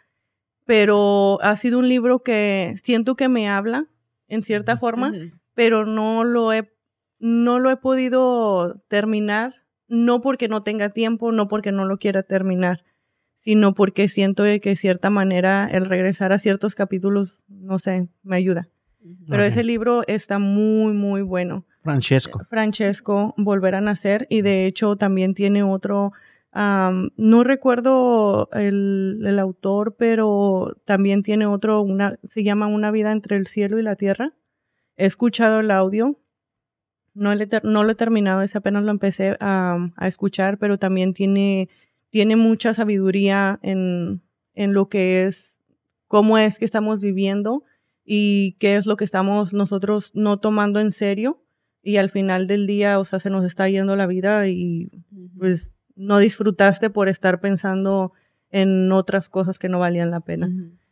pero ha sido un libro que siento que me habla en cierta forma, pero no lo he no lo he podido terminar, no porque no tenga tiempo, no porque no lo quiera terminar, sino porque siento que de cierta manera el regresar a ciertos capítulos, no sé, me ayuda. Pero ese libro está muy, muy bueno. Francesco. Francesco, Volver a Nacer, y de hecho también tiene otro, no recuerdo el, el autor, pero también tiene otro, una, se llama Una vida entre el cielo y la tierra. He escuchado el audio, no, le no lo he terminado, ese apenas lo empecé a, a escuchar, pero también tiene, tiene mucha sabiduría en, en lo que es, cómo es que estamos viviendo y qué es lo que estamos nosotros no tomando en serio y al final del día, o sea, se nos está yendo la vida y pues no disfrutaste por estar pensando en otras cosas que no valían la pena.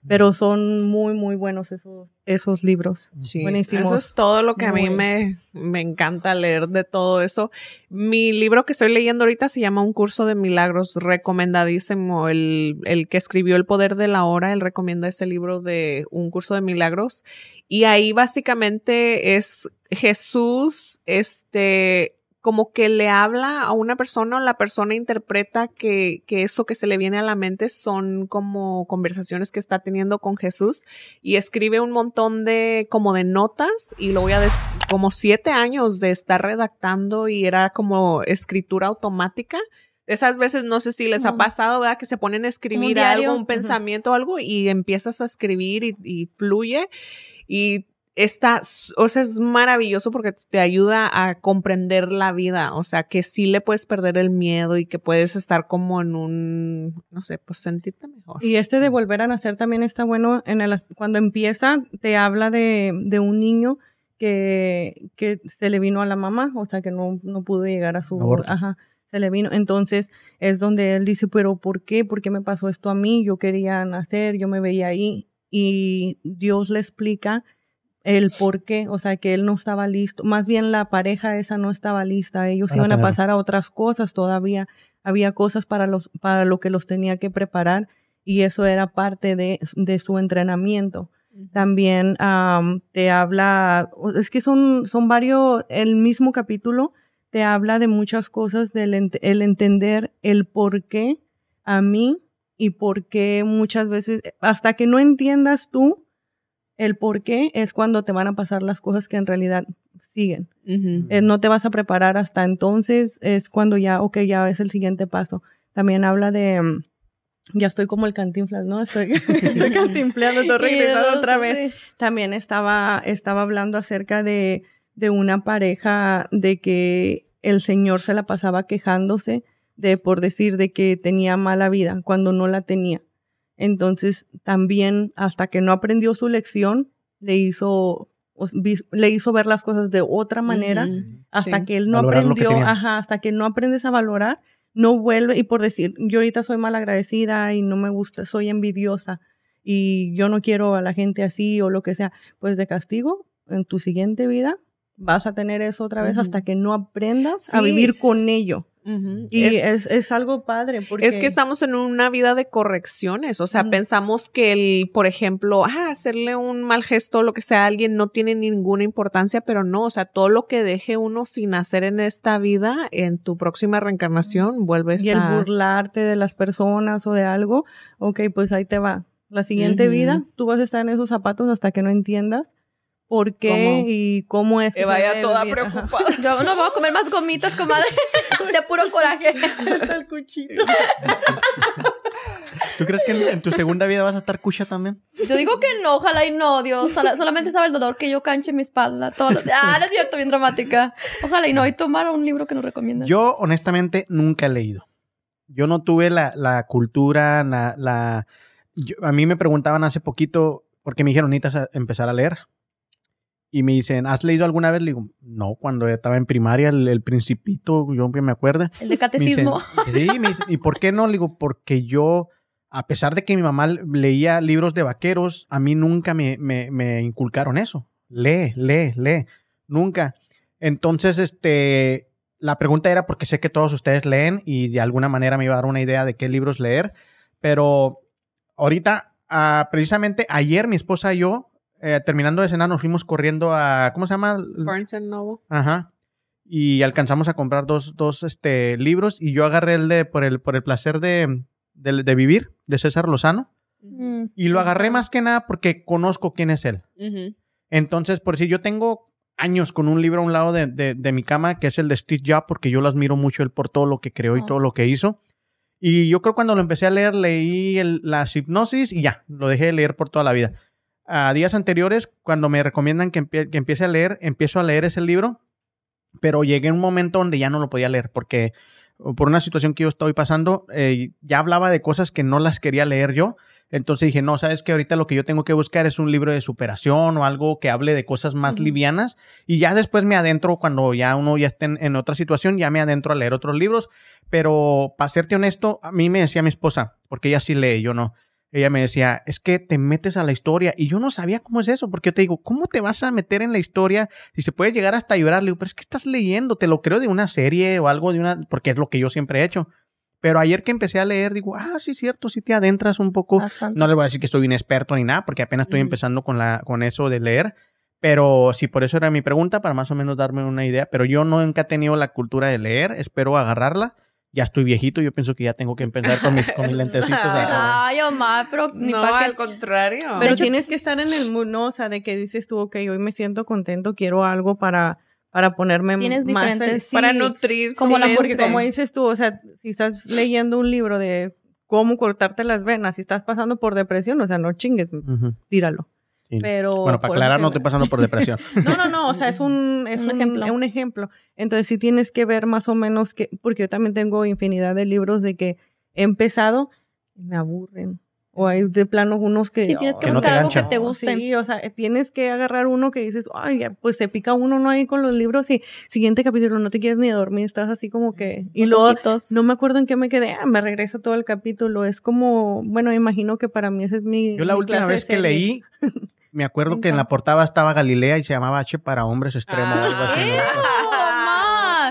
Pero son muy, muy buenos esos, esos libros. Sí, Buenísimos. Eso es todo lo que a mí me, me encanta leer de todo eso. Mi libro que estoy leyendo ahorita se llama Un curso de milagros, recomendadísimo. El, el que escribió El poder de la hora, él recomienda ese libro de Un curso de milagros. Y ahí básicamente es Jesús, este, como que le habla a una persona o la persona interpreta que, que eso que se le viene a la mente son como conversaciones que está teniendo con Jesús y escribe un montón de como de notas y lo voy a como siete años de estar redactando y era como escritura automática. Esas veces no sé si les ha pasado, ¿verdad? Que se ponen a escribir algo, un pensamiento o algo y empiezas a escribir y, y fluye y está, o sea, es maravilloso porque te ayuda a comprender la vida, o sea, que sí le puedes perder el miedo y que puedes estar como en un, no sé, pues sentirte mejor. Y este de volver a nacer también está bueno. En el, cuando empieza, te habla de, de un niño que, que se le vino a la mamá, o sea, que no, no pudo llegar a su... Aborto. Ajá, se le vino. Entonces es donde él dice, pero ¿por qué? ¿Por qué me pasó esto a mí? Yo quería nacer, yo me veía ahí. Y Dios le explica el por qué, o sea, que él no estaba listo. Más bien la pareja esa no estaba lista. Ellos Para iban a pasar a otras cosas todavía. Había cosas para, los, para lo que los tenía que preparar y eso era parte de, de su entrenamiento. También am, te habla, es que son, son varios, el mismo capítulo te habla de muchas cosas, del ent- el entender el por qué a mí y por qué muchas veces, hasta que no entiendas tú el por qué, es cuando te van a pasar las cosas que en realidad siguen. Eh, no te vas a preparar hasta entonces, es cuando ya, ok, ya es el siguiente paso. También habla de, mm, ya estoy como el cantinflas, ¿no? Estoy, estoy cantinfleando, estoy regresando otra vez. También estaba, estaba hablando acerca de, de una pareja de que el señor se la pasaba quejándose de, por decir, de que tenía mala vida cuando no la tenía. Entonces, también, hasta que no aprendió su lección, le hizo, le hizo ver las cosas de otra manera hasta Sí. que él no Valorar aprendió, ajá, hasta que no aprendes a valorar, no vuelve, y por decir, yo ahorita soy mal agradecida y no me gusta, soy envidiosa y yo no quiero a la gente así o lo que sea, pues de castigo, en tu siguiente vida vas a tener eso otra vez hasta que no aprendas a vivir con ello. Y es, es algo padre porque... Es que estamos en una vida de correcciones, o sea, pensamos que el, por ejemplo, ah, hacerle un mal gesto o lo que sea a alguien no tiene ninguna importancia, pero no, o sea, todo lo que deje uno sin hacer en esta vida, en tu próxima reencarnación, vuelves Y el a... burlarte de las personas o de algo, ok, pues ahí te va. La siguiente vida, tú vas a estar en esos zapatos hasta que no entiendas por qué ¿Cómo? y cómo es que Que vaya toda. Ajá. preocupada. Yo no voy a comer más gomitas, comadre. De puro coraje. Hasta el cuchillo. ¿Tú crees que en, en tu segunda vida vas a estar cucha también? Yo digo que no, ojalá y no, Dios. Sola- solamente sabe el dolor que yo canche en mi espalda. Ah, no es cierto, bien dramática. Ojalá y no. Y tomar un libro que nos recomiendas. Yo, honestamente, nunca he leído. Yo no tuve la, la cultura, la... la- yo- a mí me preguntaban hace poquito, porque me dijeron, necesitas a- empezar a leer. Y me dicen, ¿has leído alguna vez? Le digo, no, cuando estaba en primaria, el, el Principito, yo me acuerdo. El de Me dicen, catecismo. sí, me dicen, ¿y por qué no? Le digo, porque yo, a pesar de que mi mamá leía libros de vaqueros, a mí nunca me, me, me inculcaron eso. Lee, lee, lee. Nunca. Entonces, este, la pregunta era porque sé que todos ustedes leen y de alguna manera me iba a dar una idea de qué libros leer, pero ahorita, ah, precisamente ayer mi esposa y yo, eh, terminando de cenar, nos fuimos corriendo a, ¿cómo se llama? Barnes and Noble. Ajá. Y alcanzamos a comprar dos, dos este, libros y yo agarré el de por el, por el placer de, de, de vivir, de César Lozano. Mm. Y lo agarré más que nada porque conozco quién es él. Entonces, por si yo tengo años con un libro a un lado de, de- de mi cama, que es el de Steve Jobs, porque yo lo admiro mucho él por todo lo que creó y Oh, todo sí. lo que hizo. Y yo creo cuando lo empecé a leer, leí el- las hipnosis y ya, lo dejé de leer por toda la vida. A días anteriores, cuando me recomiendan que, empie- que empiece a leer, empiezo a leer ese libro, pero llegué a un momento donde ya no lo podía leer porque por una situación que yo estoy pasando, eh, ya hablaba de cosas que no las quería leer yo. Entonces dije, no, sabes que ahorita lo que yo tengo que buscar es un libro de superación o algo que hable de cosas más livianas. Y ya después me adentro, cuando ya uno ya esté en, en otra situación, ya me adentro a leer otros libros. Pero para serte honesto, a mí me decía mi esposa, porque ella sí lee, yo no. Ella me decía, es que te metes a la historia. Y yo no sabía cómo es eso, porque yo te digo, ¿cómo te vas a meter en la historia si se puede llegar hasta llorar? Le digo, pero es que estás leyendo, te lo creo de una serie o algo de una, porque es lo que yo siempre he hecho. Pero ayer que empecé a leer, digo, ah, sí, cierto, sí te adentras un poco. Bastante. No le voy a decir que soy un experto ni nada, porque apenas estoy empezando con, la, con eso de leer. Pero sí, por eso era mi pregunta, para más o menos darme una idea. Pero yo nunca he tenido la cultura de leer, espero agarrarla. Ya estoy viejito, yo pienso que ya tengo que empezar con mis, con mis lentecitos. de- Ay, Omar, pero ni no, para al qué. contrario. Pero hecho- tienes que estar en el mood, ¿no? O sea, de que dices tú, ok, hoy me siento contento, quiero algo para, para ponerme Tienes más diferentes- feliz. para Sí, nutrir Como la- mente. Porque como dices tú, o sea, si estás leyendo un libro de cómo cortarte las venas, si estás pasando por depresión, o sea, no chingues, tíralo. Sí. Pero Bueno, para aclarar, no estoy pasando por depresión. No, no, no, o sea, es un, es Un un, ejemplo. un ejemplo. Entonces sí tienes que ver más o menos que, porque yo también tengo infinidad de libros de que he empezado y me aburren. O hay de plano unos que... Sí, tienes que Que no buscar algo que te guste. Sí, o sea, tienes que agarrar uno que dices, ay, pues se pica uno, ¿no? Ahí con los libros y siguiente capítulo no te quieres ni dormir, estás así como que... Y Los luego, ojitos. no me acuerdo en qué me quedé, ah, me regreso todo el capítulo. Es como, bueno, imagino que para mí ese es mi... Yo la mi última vez que leí, me acuerdo que en la portada estaba Galilea y se llamaba H para hombres extremo o algo así.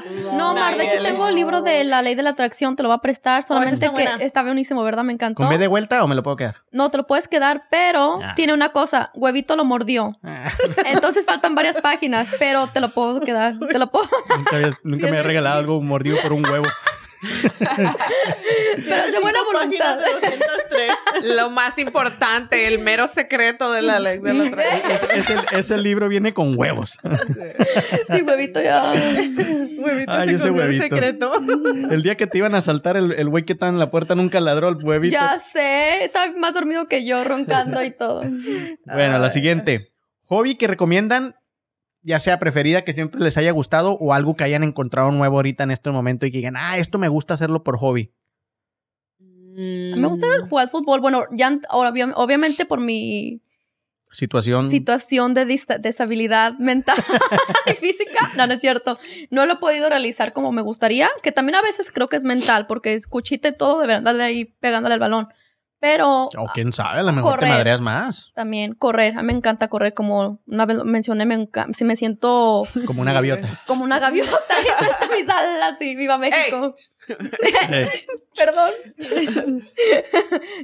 ¡Ew, ¿no? Omar, de hecho tengo el libro de la ley de la atracción, te lo voy a prestar, solamente que buena. está buenísimo, ¿verdad? Me encantó. ¿Con B de vuelta o me lo puedo quedar? No, te lo puedes quedar, pero Ah. tiene una cosa, huevito lo mordió. Entonces faltan varias páginas, pero te lo puedo quedar. Te lo puedo. Nunca, nunca me había regalado algo mordido por un huevo. Pero es de buena voluntad. de 203. Lo más importante, el mero secreto de la ley de la atracción. Es- es el- ese libro viene con huevos. Sí, huevito ya. Huevito Ay, se ese comió el huevito. secreto. El día que te iban a saltar, el, el güey que estaba en la puerta nunca ladró el huevito. Ya sé, está más dormido que yo, roncando y todo. Bueno, la siguiente. Hobby que recomiendan, ya sea preferida, que siempre les haya gustado, o algo que hayan encontrado nuevo ahorita en este momento y que digan, ah, esto me gusta hacerlo por hobby. Me gusta jugar fútbol. Bueno, ya obvia- obviamente por mi Situación. situación de deshabilidad mental y física, no, no es cierto. No lo he podido realizar como me gustaría, que también a veces creo que es mental, porque es cuchita y todo, de verdad, de ahí pegándole al balón. Pero O quién sabe, a lo mejor te Correr. madreas más. también correr, a mí me encanta correr, como una vez mencioné, me si me siento Como una gaviota. como una gaviota y suelto mis alas y viva México. Perdón.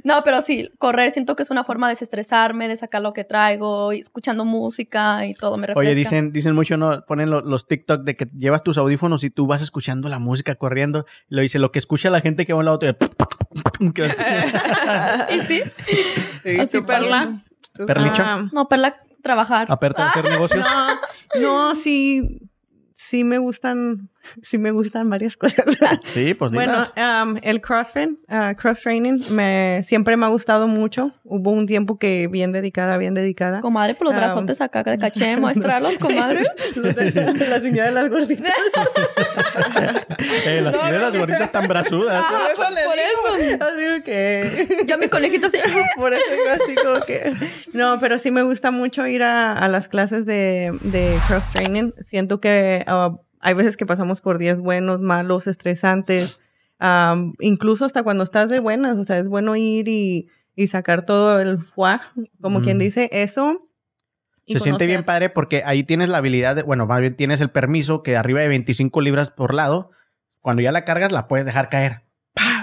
no, pero sí, correr siento que es una forma de desestresarme, de sacar lo que traigo, y escuchando música y todo me refresca. Oye, dicen, dicen mucho, ¿no? Ponen lo- los TikTok de que llevas tus audífonos y tú vas escuchando la música corriendo. Y lo dice, lo que escucha la gente que va a un lado te... ¿Y sí? Sí, Así ¿tú, Perla? ¿Tú Perlicho. Ah, No, Perla, trabajar. Aparte de hacer negocios. no, no, sí, sí me gustan, sí me gustan varias cosas. Sí, pues Bueno, um, el CrossFit, uh, cross training, me, siempre me ha gustado mucho. Hubo un tiempo que bien dedicada, bien dedicada. Comadre, por los Ah, brazotes acá de caché, muéstralos, comadre. la señora de las gorditas. Eh, las no, tiene no, las gorditas tan brazudas. Ah, Por eso le por digo, así que... Yo mi conejito así. Por eso yo así como que... No, pero sí me gusta mucho ir a, a las clases de, de cross training. Siento que ah, hay veces que pasamos por días buenos, malos, estresantes. am, incluso hasta cuando estás de buenas. O sea, es bueno ir y, y sacar todo el fuá, como quien dice, eso. Se siente bien padre porque ahí tienes la habilidad, de, bueno, más bien tienes el permiso que arriba de 25 libras por lado, cuando ya la cargas la puedes dejar caer.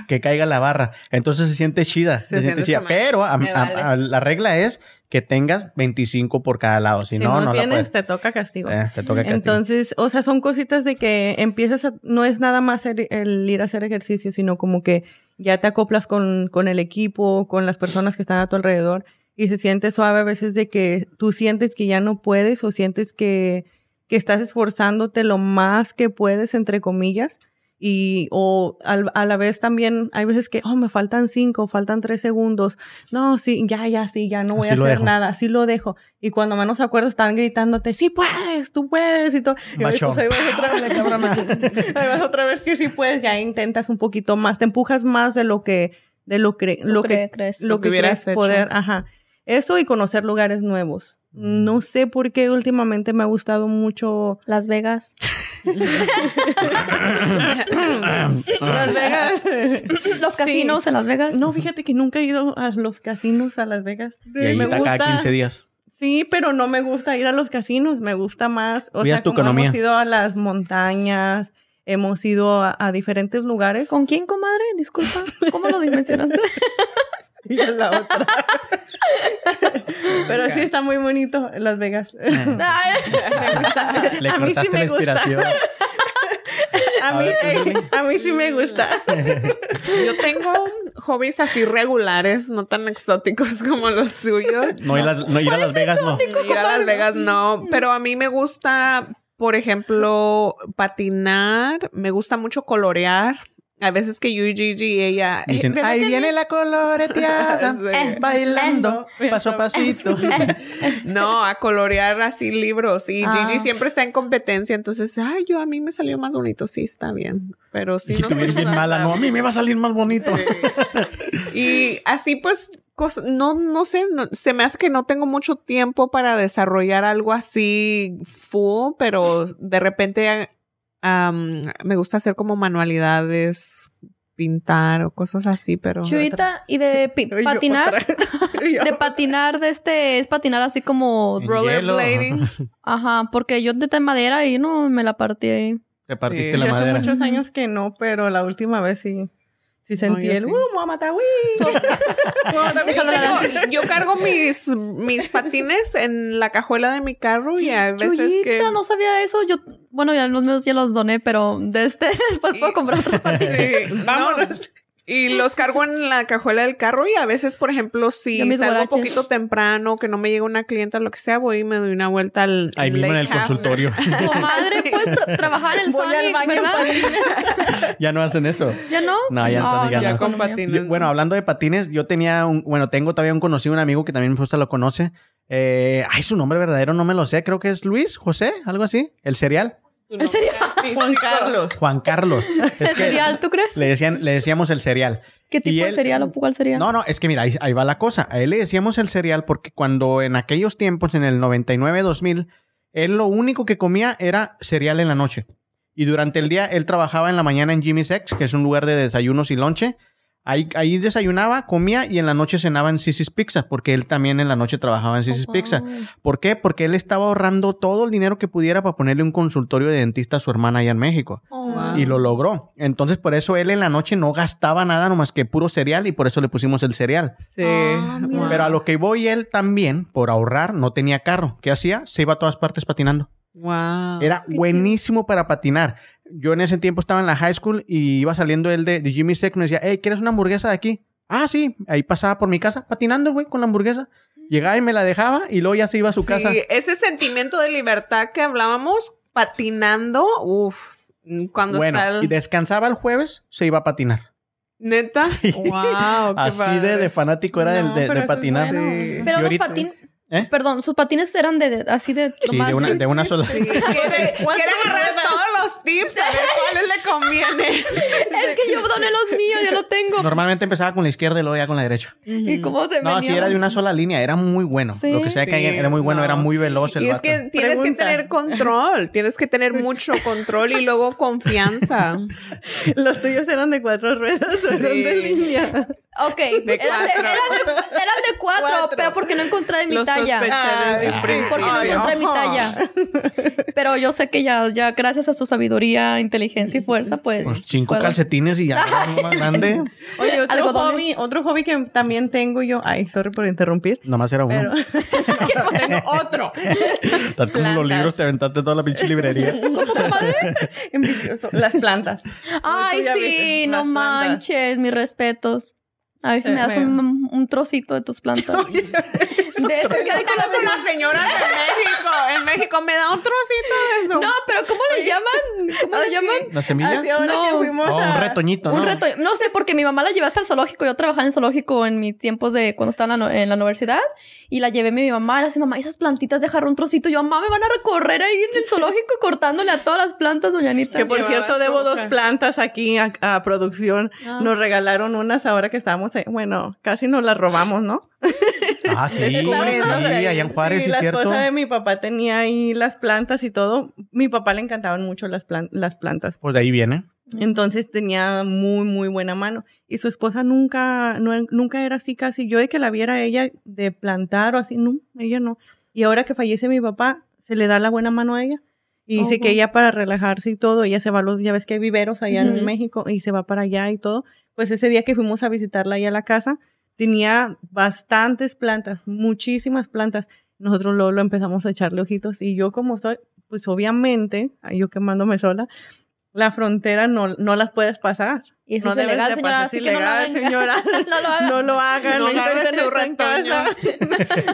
Que caiga la barra. Entonces se siente chida. Se, Se siente siente chida. Pero a- me a- vale. a- la regla es que tengas 25 por cada lado. Si, Si no, no, no, la tienes, puedes. te toca castigo. Eh, te toca castigo. Entonces, o sea, son cositas de que empiezas a, no es nada más el, el ir a hacer ejercicio, sino como que ya te acoplas con, con el equipo, con las personas que están a tu alrededor y se siente suave a veces de que tú sientes que ya no puedes o sientes que, que estás esforzándote lo más que puedes, entre comillas. Y, o al- a la vez también hay veces que, oh, me faltan cinco, faltan tres segundos. No, sí, ya, ya, sí, ya no voy Así a hacer dejo. nada, así lo dejo. Y cuando menos acuerdo están gritándote, sí puedes, tú puedes y todo. Y ahí, pues, ahí vas otra vez, cabrona. Ahí vas otra vez que sí puedes, ya intentas un poquito más, te empujas más de lo que, de lo, cre- lo que, cre- crees. lo que que hubieras crees hecho. poder, ajá. Eso y conocer lugares nuevos. Mm. No sé por qué últimamente me ha gustado mucho Las Vegas. Las Vegas. Los casinos en Las Vegas. No, fíjate que nunca he ido a los casinos a Las Vegas. y ahí me está cada 15 días. Sí, pero no me gusta ir a los casinos, me gusta más, o sea, tu como economía. hemos ido a las montañas, hemos ido a, a diferentes lugares ¿Con quién, comadre? Disculpa. ¿Cómo lo dimensionaste? y la otra. pero sí está muy bonito Las Vegas. Me gusta. Le a mí sí cortaste la me gusta. inspiración. A A mí, ver, Lili. a mí sí me gusta. Yo tengo hobbies así regulares, no tan exóticos como los suyos. No ir a, no ir a Las Vegas, no. Ir a Las Vegas no, pero a mí me gusta, por ejemplo, patinar, me gusta mucho colorear. A veces que yo y Gigi, ella... Dicen, ¿verdad ahí viene no?" la coloreteada, Sí. eh, bailando, paso a pasito. No, a colorear así libros. Y Ah. Gigi siempre está en competencia, entonces, ay, yo a mí me salió más bonito. Sí, está bien. Pero sí, Y no bien mala, no, a mí me va a salir más bonito. Y así pues, no, no sé, no- se me hace que no tengo mucho tiempo para desarrollar algo así full, pero de repente am, me gusta hacer como manualidades, pintar o cosas así, pero... Chuyita, y de patinar, de patinar de este, es patinar así como, rollerblading. ajá, porque yo de madera y no me la partí ahí. Te partiste Sí. la Yo hace madera. muchos años que no, pero la última vez sí. Sí sentí yo el, sí. ¡uh, matar, Yo, cargo mis, mis patines en la cajuela de mi carro y a veces Chuyita, que... no sabía eso. Yo, bueno, ya los míos ya los doné, pero de este después puedo comprar otros patines. Sí, no. Y los cargo en la cajuela del carro y a veces, por ejemplo, si salgo guaraches. poquito temprano, que no me llega una clienta, lo que sea, voy y me doy una vuelta al Ahí mismo en el consultorio. Comadre, puedes tra- trabajar en el Voy Sonic, ¿verdad? patines. ya no hacen eso. ¿Ya no? No, ya en Sonic ya Ya no. con patines. Yo- bueno, hablando de patines, yo tenía un, bueno, tengo todavía un conocido, un amigo que también me gusta lo conoce. Eh, ay, su nombre verdadero no me lo sé, creo que es Luis, José, algo así, el cereal. Juan. Carlos. Juan Carlos. Es ¿El cereal, tú crees? le decían, le decíamos el cereal. ¿Qué tipo de cereal o cuál cereal? No, no, es que mira, ahí, ahí va la cosa. A él le decíamos el cereal porque cuando en aquellos tiempos, en el 99-2000, él lo único que comía era cereal en la noche. Y durante el día él trabajaba en la mañana en Jimmy's X, que es un lugar de desayunos y lonche. Ahí, ahí desayunaba, comía y en la noche cenaba en Sisi's Pizza, porque él también en la noche trabajaba en Sisi's Oh, Pizza. wow. ¿Por qué? Porque él estaba ahorrando todo el dinero que pudiera para ponerle un consultorio de dentista a su hermana allá en México. Wow. Y lo logró. Entonces, por eso él en la noche no gastaba nada, nomás que puro cereal, y por eso le pusimos el cereal. Sí. Ah. Wow. Pero a lo que voy, él también, por ahorrar, no tenía carro. ¿Qué hacía? Se iba a todas partes patinando. Wow. Era buenísimo para patinar. Yo en ese tiempo estaba en la high school y iba saliendo él de, de Jimmy Sec me decía, hey, ¿quieres una hamburguesa de aquí? Ah, sí. Ahí pasaba por mi casa patinando, güey, con la hamburguesa. Llegaba y me la dejaba y luego ya se iba a su Sí, casa. ese sentimiento de libertad que hablábamos, patinando, uff, cuando Bueno, está el... y descansaba el jueves, se iba a patinar. ¿Neta? Wow, qué Así de, padre. de fanático era No, el de, patinar. Sí. Pero los ahorita- patines. ¿Eh? Perdón, sus patines eran de, de- así de. Sí, de una, de una sola. Sí, quiere, quiere ¿Cuántas agarrar todos los tips a ver cuáles le conviene. Es que yo doné los míos, yo lo tengo. Normalmente empezaba con la izquierda y luego ya con la derecha. ¿Y cómo se No, venía? si era de una sola línea, era muy bueno. Sí. Lo que sea que era muy bueno, no. era muy veloz el Y es vato. que tienes Pregunta. que tener control, tienes que tener mucho control y luego confianza. Los tuyos eran de cuatro ruedas o son de línea. Ok, eran de, cuatro. eran de- eran de cuatro, Cuatro. pero porque no encontré de mi Los talla. Ay, sí. Porque no Ay, encontré mi talla. Pero yo sé que ya, ya gracias a su sabiduría, inteligencia y fuerza, pues. Pues cinco puedo- calcetines y ya más grande. Oye, otro Algodones. hobby, otro hobby que también tengo yo. Ay, sorry por interrumpir. Nomás era Pero uno. no, tengo otro. Tal como los libros te aventaste toda la pinche librería. Envidioso. Las plantas. Ay, sí, no manches, mis respetos. A ver si Eh, me das un, un trocito de tus plantas. de eso que hay con la- con las señoras de México. En México me da un trocito de eso. No, pero ¿cómo le llaman? ¿Cómo Ah, le sí. llaman? ¿La semilla? Así ahora No. que fuimos Oh, a... un retoñito, ¿no? Un reto, no sé, porque mi mamá la llevé hasta el zoológico. Yo trabajaba en el zoológico en mis tiempos de cuando estaba en la, no- en la universidad. Y la llevé a mi mamá. Y le decía, mamá, esas plantitas dejar un trocito. Yo, mamá, me van a recorrer ahí en el zoológico cortándole a todas las plantas, doña Anita. Que por Llevaba cierto, debo dos plantas aquí a, a producción. Ah. Nos regalaron unas ahora que estábamos, bueno, casi nos las robamos, ¿no? Ah, sí. Sí, allá en Juárez, sí, la es cierto. esposa de mi papá tenía ahí las plantas y todo. Mi papá le encantaban mucho las, plan- las plantas. Pues de ahí viene. Entonces tenía muy, muy buena mano. Y su esposa nunca, no, nunca era así casi. Yo de que la viera a ella de plantar o así, no, ella no. Y ahora que fallece mi papá, se le da la buena mano a ella. Y dice que Ojo. ella para relajarse y todo, ella se va a los, ya ves que hay viveros allá en México y se va para allá y todo. Pues ese día que fuimos a visitarla allá a la casa, tenía bastantes plantas, muchísimas plantas. Nosotros luego lo empezamos a echarle ojitos y yo como soy, pues obviamente, yo quemándome sola, la frontera no, no las puedes pasar. Y eso no es ilegal, señora. pasar, Así que no ilegal, hagan. señora. no lo hagan. No lo hagan, No no, intenten estar en casa.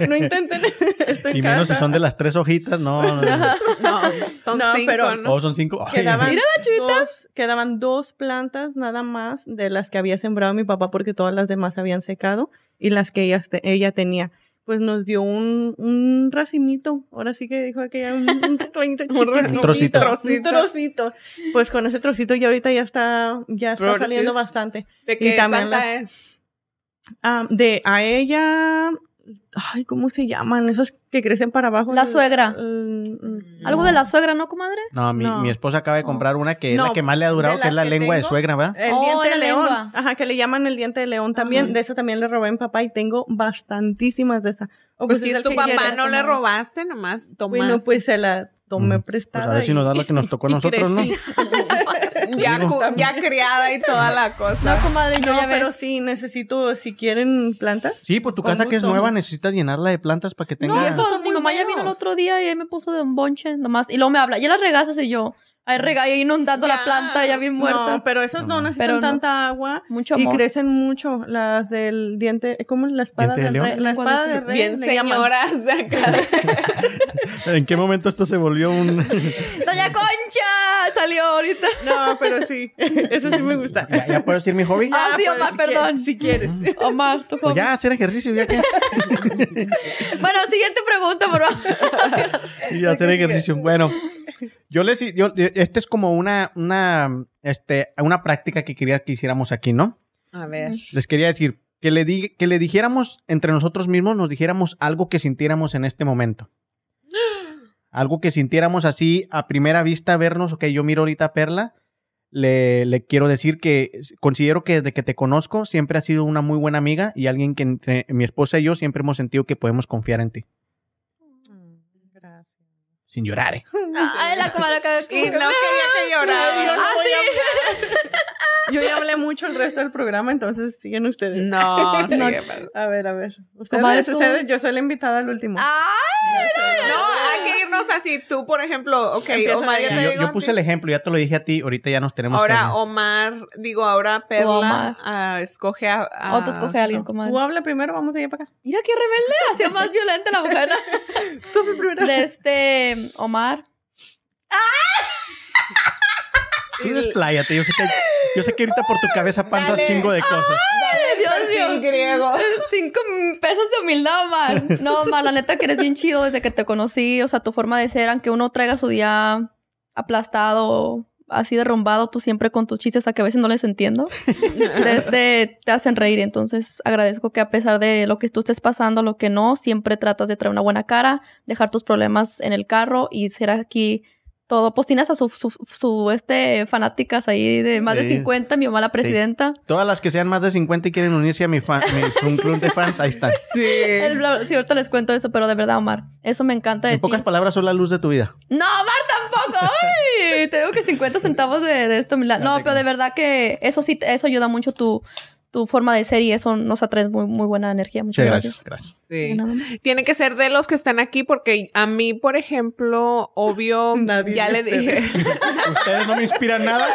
no intenten esto en Y menos si son de las tres hojitas, no. no, no. No, son No, cinco, pero- ¿no? Oh, son cinco. Quedaban, Mira dos, quedaban dos plantas nada más de las que había sembrado mi papá porque todas las demás habían secado y las que ella tenía. Pues nos dio un, un racimito. Ahora sí que dijo que ya un, un trocito. Un trocito. Un trocito. Pues con ese trocito ya ahorita ya está, ya está saliendo bastante. ¿De qué también planta la- es? Ah, de a ella, ay, ¿cómo se llaman? Esos que crecen para abajo. La suegra. el- Algo de la suegra, ¿no, comadre? No, mi, No. mi esposa acaba de comprar una que es No, la que más le ha durado, que es la que lengua de suegra, ¿verdad? El Oh, diente de león. lengua. Ajá, que le llaman el diente de león también. Ajá. De esa también le robé a mi papá y tengo bastantísimas de esas. O Pues si es tu papá, quieres, no le robaste, nomás tomaste. Bueno, pues se la tomé Mm, prestada. Pues a ver si nos da lo que nos tocó a nosotros, ¿no? ya, ya criada y toda la cosa. No, comadre, yo No, ya pero ves. sí, necesito, si quieren plantas. Sí, pues tu casa que es nueva necesitas llenarla de plantas para que tenga... pues mi mamá ya vino el otro día y ahí me puso de un bonche nomás. Y luego me habla, ya las regasas y yo, ahí rega, inundando Ya. la planta, ya bien muerta. No, pero esas no, No. necesitan Pero no. tanta agua. Mucho Y amor. crecen mucho. Las del diente, ¿cómo es la espada ¿Diente de del rey? La espada de- del rey. Bien señoras de acá. ¿En qué momento esto se volvió un... ¡Doña Concha! Salió ahorita. No, pero sí. Eso sí me gusta. ¿Ya, ya puedo decir mi hobby? Ah, sí, puedes, Omar, si perdón. quieres, Si quieres. Omar, tu Pues hobby. ya, hacer ejercicio, ya que... Bueno, siguiente pregunta, por favor. Y hacer ejercicio. Bueno, yo les... Yo, este es como una, una, este, una práctica que quería que hiciéramos aquí, ¿no? A ver. Les quería decir que le, di- que le dijéramos entre nosotros mismos, nos dijéramos algo que sintiéramos en este momento. Algo que sintiéramos así a primera vista, vernos, ok, yo miro ahorita a Perla, le, le quiero decir que considero que desde que te conozco siempre has sido una muy buena amiga y alguien que entre mi esposa y yo siempre hemos sentido que podemos confiar en ti. Sin llorar, ¿eh? Ay, la comadre acá. Y no quería que llorara. No Ah, voy a sí. Yo ya hablé mucho el resto del programa, entonces siguen ustedes. No, sí, No. A ver, a ver. Ustedes, ustedes, yo soy la invitada al último. Ay, No, hay que irnos así. Tú, por ejemplo, ok, Empieza Omar, ya te Yo, digo yo puse el ejemplo, ya te lo dije a ti, ahorita ya nos tenemos que Ahora. Omar, digo, ahora Perla Omar. ah, escoge a, a- o tú escoge a alguien, no. comadre. Tú habla primero, vamos de allá para acá. Mira qué rebelde, ha sido más violenta la mujer. Tú primero. De este, Omar. Tú despláyate, yo sé que, yo sé que ahorita por tu cabeza pasas Dale. chingo de cosas. Dale, Dios mío. griego. Cinco pesos de humildad, Omar. No, Omar, la neta que eres bien chido desde que te conocí. O sea, tu forma de ser, aunque uno traiga su día aplastado, así derrumbado, tú siempre con tus chistes a que a veces no les entiendo. Desde te hacen reír. Entonces agradezco que a pesar de lo que tú estés pasando, lo que no, siempre tratas de traer una buena cara, dejar tus problemas en el carro y ser aquí todo. Pues tienes a su, su, su, este, fanáticas ahí de más de Sí. 50, mi mamá la presidenta. Todas las que sean más de 50 y quieren unirse a mi, fan, mi un club de fans, ahí están. Sí. El sí, ahorita les cuento eso, pero de verdad, Omar, eso me encanta de En pocas ti. palabras, son la luz de tu vida. No, Omar, tampoco. Ay, te digo que 50 centavos de, de esto. humildad. No, pero de verdad que eso sí, eso ayuda mucho tu, tu forma de ser y eso nos atrae muy, muy buena energía. Muchas Muchas gracias. gracias, gracias. Sí. Tiene que ser de los que están aquí porque a mí, por ejemplo, obvio, Nadie ya le dije. Ustedes no me inspiran nada.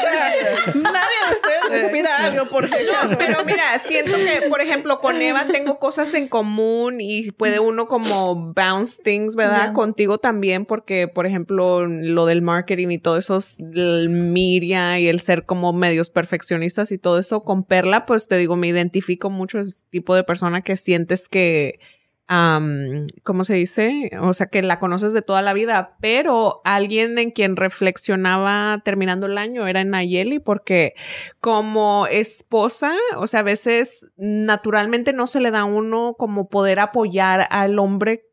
Nadie de ustedes inspira algo, por si acaso. Pero mira, siento que, por ejemplo, con Eva tengo cosas en común y puede uno como bounce things, ¿verdad? Contigo también, porque, por ejemplo, lo del marketing y todo eso, es el Miria y el ser como medios perfeccionistas y todo eso, con Perla, pues te digo, me identifico mucho ese tipo de persona que sientes que am, ¿cómo se dice? O sea, que la conoces de toda la vida, pero alguien en quien reflexionaba terminando el año era en Nayeli, porque como esposa, o sea, a veces naturalmente no se le da a uno como poder apoyar al hombre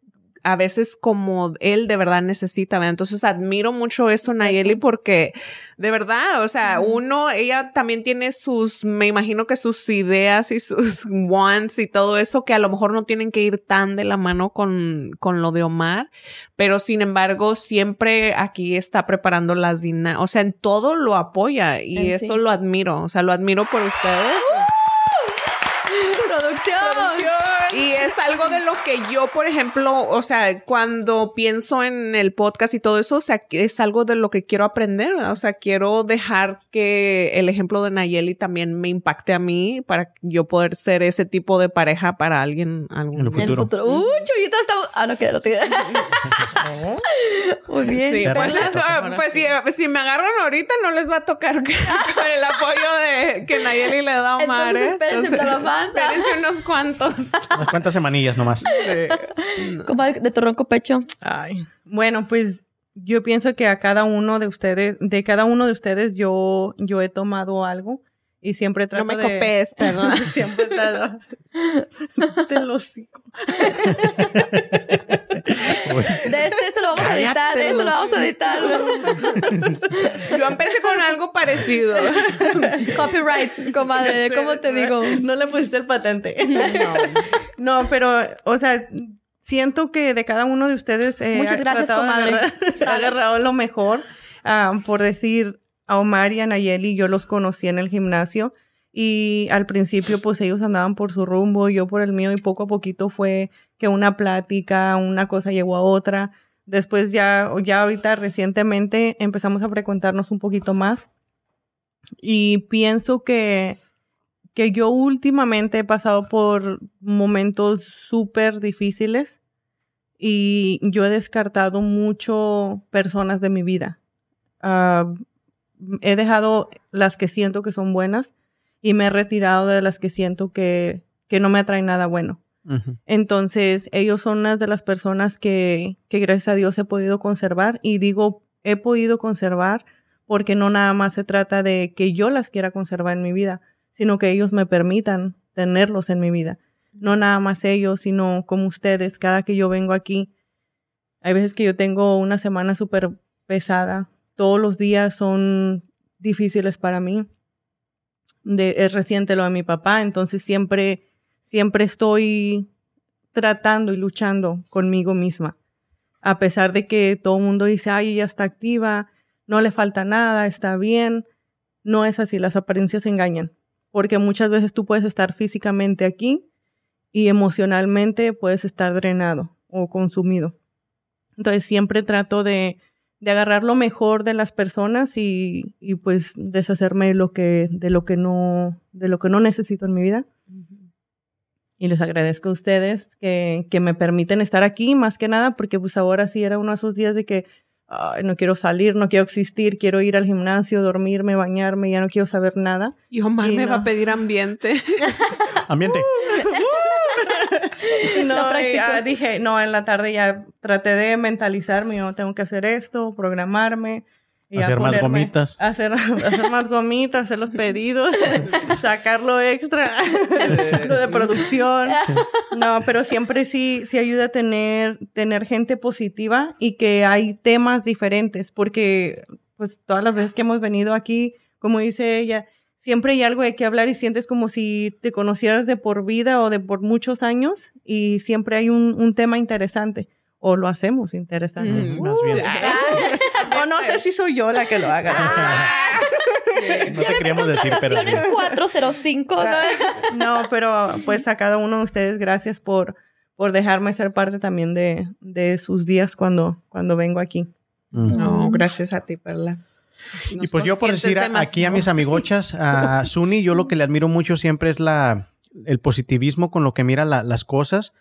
a veces como él de verdad necesita, ¿verdad? Entonces admiro mucho eso Nayeli porque de verdad, o sea, uno, ella también tiene sus, me imagino que sus ideas y sus wants y todo eso que a lo mejor no tienen que ir tan de la mano con, con lo de Omar, pero sin embargo siempre aquí está preparando las dinámicas, o sea, en todo lo apoya y En eso sí. lo admiro, o sea, lo admiro por ustedes. Producción. Y es algo de lo que yo, por ejemplo, o sea, cuando pienso en el podcast y todo eso, o sea, que es algo de lo que quiero aprender, ¿verdad? o sea, quiero dejar que el ejemplo de Nayeli también me impacte a mí para yo poder ser ese tipo de pareja para alguien algún En el día. En el Futuro. futuro. Uy, Chuyita está. Ah, no, que lo tiene. Muy bien. Sí, pues, no, pues si, si me agarran ahorita no les va a tocar con el apoyo de que Nayeli le da a Omar. Entonces, ¿eh? espérense, Entonces, Blavafanza. espérense unos cuantos. Unas cuantas semanillas nomás. Sí. Comadre, de tu ronco pecho. Ay, bueno, pues yo pienso que a cada uno de ustedes, de cada uno de ustedes, yo, yo he tomado algo y siempre trato No me de... perdón. siempre trato... Te lo hocico. De este, este lo vamos a editar. Este lo vamos a editar. Yo empecé con algo parecido. Copyrights, comadre. ¿Cómo te digo? No le pusiste el patente. No, pero, o sea, siento que de cada uno de ustedes... eh, Muchas ha gracias, comadre. agarrar- ha agarrado lo mejor. ah, por decir, a Omar y a Nayeli, yo los conocí en el gimnasio. Y al principio, pues ellos andaban por su rumbo, yo por el mío, y poco a poquito fue que una plática, una cosa llegó a otra. Después ya, ya ahorita recientemente empezamos a frecuentarnos un poquito más. Y pienso que, que yo últimamente he pasado por momentos súper difíciles y yo he descartado mucho personas de mi vida. Ah, he dejado las que siento que son buenas y me he retirado de las que siento que, que no me atraen nada bueno. Entonces, ellos son unas de las personas que, que gracias a Dios he podido conservar. Y digo, he podido conservar porque no nada más se trata de que yo las quiera conservar en mi vida, sino que ellos me permitan tenerlos en mi vida. No nada más ellos, sino como ustedes, cada que yo vengo aquí, hay veces que yo tengo una semana súper pesada, todos los días son difíciles para mí. De, es reciente lo de mi papá, entonces siempre, siempre estoy tratando y luchando conmigo misma. A pesar de que todo el mundo dice, ay, ella está activa, no le falta nada, está bien. No es así, las apariencias engañan. Porque muchas veces tú puedes estar físicamente aquí y emocionalmente puedes estar drenado o consumido. Entonces siempre trato de, de agarrar lo mejor de las personas y, y, pues deshacerme de lo que, de lo que no, de lo que no necesito en mi vida. Y les agradezco a ustedes que, que me permiten estar aquí, más que nada, porque pues ahora sí era uno de esos días de que Ay, no quiero salir, no quiero existir, quiero ir al gimnasio, dormirme, bañarme, ya no quiero saber nada. Y Omar Y me va no. a pedir ambiente. Ambiente. No, Lo y, ah, dije, no, en la tarde ya traté de mentalizarme, yo tengo que hacer esto, programarme. Y Hacer más gomitas. Hacer, hacer más gomitas, hacer los pedidos, sacar lo extra, lo de producción. No, pero siempre sí, sí ayuda a tener, tener gente positiva y que hay temas diferentes, porque pues todas las veces que hemos venido aquí, como dice ella, siempre hay algo de qué hablar y sientes como si te conocieras de por vida o de por muchos años y siempre hay un, un tema interesante o lo hacemos interesante. Mm. Más bien. O no sé si soy yo la que lo haga. No te queríamos decir, pero. sí. Contracciones 405, ¿no? No, pero pues a cada uno de ustedes gracias por, por dejarme ser parte también de, de sus días cuando, cuando vengo aquí. Mm. No, gracias a ti, Perla. Y pues yo por decir a- aquí a mis amigochas, a Suni, yo lo que le admiro mucho siempre es la, el positivismo con lo que mira la- las cosas,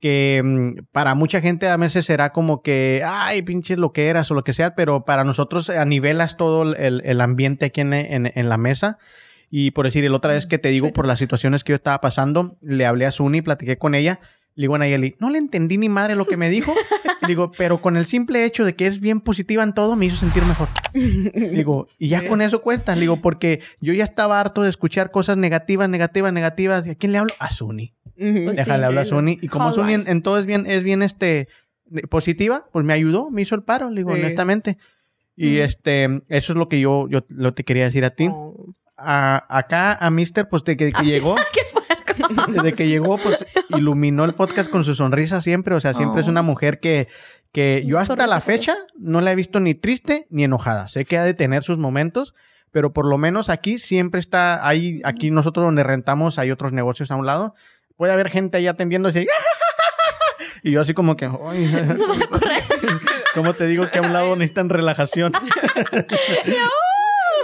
que mm, para mucha gente a veces será como que, ay, pinche lo que eras o lo que sea, pero para nosotros anivelas todo el, el ambiente aquí en, en- en la mesa. Y por decir, la otra vez que te digo, por las situaciones que yo estaba pasando, le hablé a Suni, platiqué con ella. Le digo a Nayeli, no le entendí ni madre lo que me dijo. Le digo, pero con el simple hecho de que es bien positiva en todo, me hizo sentir mejor. Digo, y ya con eso cuenta. Le digo, porque yo ya estaba harto de escuchar cosas negativas, negativas, negativas. ¿Y a quién le hablo? A Suni. Pues Déjale sí. hablar a Suni. Y como Suni en, en todo es bien, es bien este positiva, pues me ayudó, me hizo el paro, le digo, Sí. honestamente. Y este, eso es lo que yo, yo lo te quería decir a ti. Oh. A- acá a Mister, pues de que, que llegó. Desde que llegó, pues iluminó el podcast con su sonrisa siempre. O sea, siempre es Oh. una mujer que, que yo hasta la fecha no la he visto ni triste ni enojada. Sé que ha de tener sus momentos, pero por lo menos aquí siempre está, ahí, aquí nosotros donde rentamos hay otros negocios a un lado. Puede haber gente ahí atendiendo así. Y yo así como que, "Ay, ¿cómo te digo que a un lado necesitan relajación?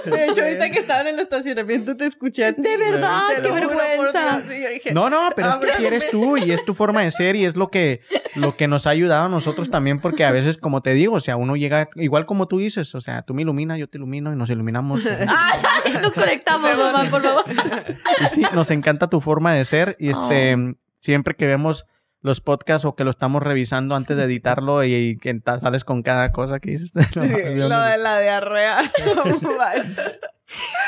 De hecho, ahorita que estaban en el estacionamiento te escuché. a ti. De verdad, Te qué vergüenza. Dije, No, no, pero es que Ábrame. eres tú y es tu forma de ser y es lo que, lo que nos ha ayudado a nosotros también, porque a veces, como te digo, o sea, uno llega, igual como tú dices, o sea, tú me iluminas, yo te ilumino y nos iluminamos. Ay, nos conectamos, mamá, por favor. Y sí, nos encanta tu forma de ser y este, siempre que vemos los podcasts o que lo estamos revisando antes de editarlo y, y que sales con cada cosa que dices. Sí, lo de la diarrea.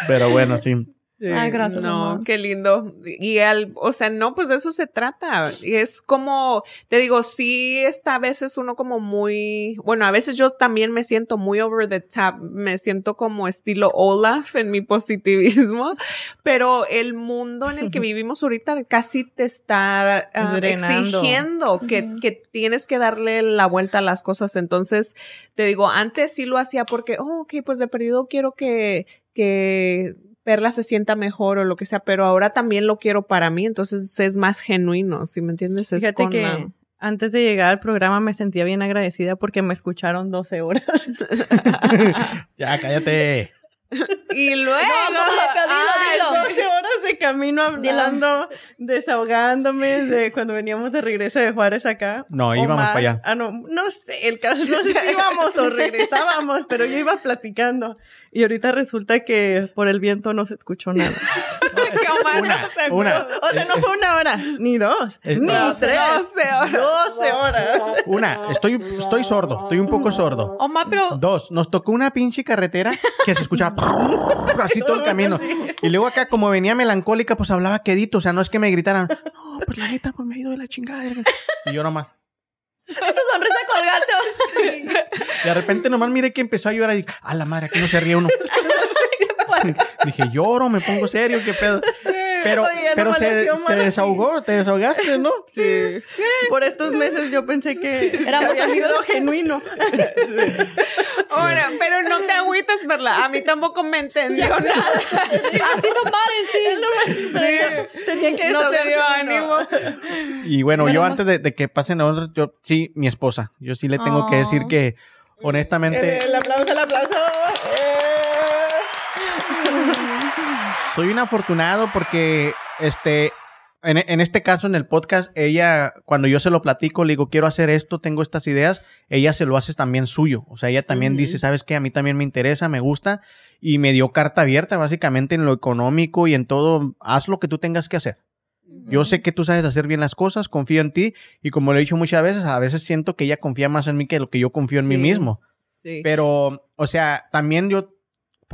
Pero bueno, sí. Sí, Ay, gracias, No, qué lindo. Y al, o sea, no, pues de eso se trata. Y es como, te digo, sí está a veces uno como muy, bueno, a veces yo también me siento muy over the top, me siento como estilo Olaf en mi positivismo, pero el mundo en el que vivimos ahorita casi te está ah, exigiendo que, que tienes que darle la vuelta a las cosas. Entonces, te digo, antes sí lo hacía porque, oh, ok, pues de periodo quiero que, que Perla se sienta mejor o lo que sea, pero ahora también lo quiero para mí, entonces es más genuino, si me entiendes? Es Fíjate con que la- antes de llegar al programa me sentía bien agradecida porque me escucharon 12 horas. Ya, cállate. Y luego... dilo, dilo. 12 horas de camino hablando, desahogándome de cuando veníamos de regreso de Juárez acá. No, íbamos Omar- para allá. Ah, no, no sé, el caso, no sé si íbamos o regresábamos, pero yo iba platicando. Y ahorita resulta que por el viento no se escuchó nada. Una, una. O sea, no fue una hora, ni dos, Es- ni tres. 12 horas. 12 horas. Una, estoy, estoy sordo, estoy un poco sordo. Omar, pero Dos, nos tocó una pinche carretera que se escuchaba así todo el camino. Y luego acá, como venía melancólica, pues hablaba quedito. O sea, no es que me gritaran, no, pues la neta, pues me ha ido de la chingada. Y yo nomás. esa sonrisa colgante. Y de repente nomás miré que empezó a llorar y, a la madre, aquí no se ríe uno. Dije, lloro, me pongo serio, qué pedo. Pero, Oye, pero se, se desahogó, te desahogaste, ¿no? Sí. Por estos meses yo pensé que Éramos había amigos. sido genuino. Ahora, pero no te agüites, Perla. A mí tampoco me entendió nada. Así son padres, sí. Tenía que No te dio ánimo. Y bueno, Bueno, yo antes de, de que pasen a otros, yo sí, mi esposa. Yo sí le tengo que decir Oh. que, honestamente, El, el aplauso, el aplauso. Eh. Soy un afortunado porque, este, en, en este caso, en el podcast, ella, cuando yo se lo platico, le digo, quiero hacer esto, tengo estas ideas, ella se lo hace también suyo. O sea, ella también dice, ¿sabes qué? A mí también me interesa, me gusta. Y me dio carta abierta, básicamente, en lo económico y en todo. Haz lo que tú tengas que hacer. Yo sé que tú sabes hacer bien las cosas, confío en ti y como lo he dicho muchas veces, a veces siento que ella confía más en mí que lo que yo confío en mí mismo. Sí. Pero, o sea, también yo,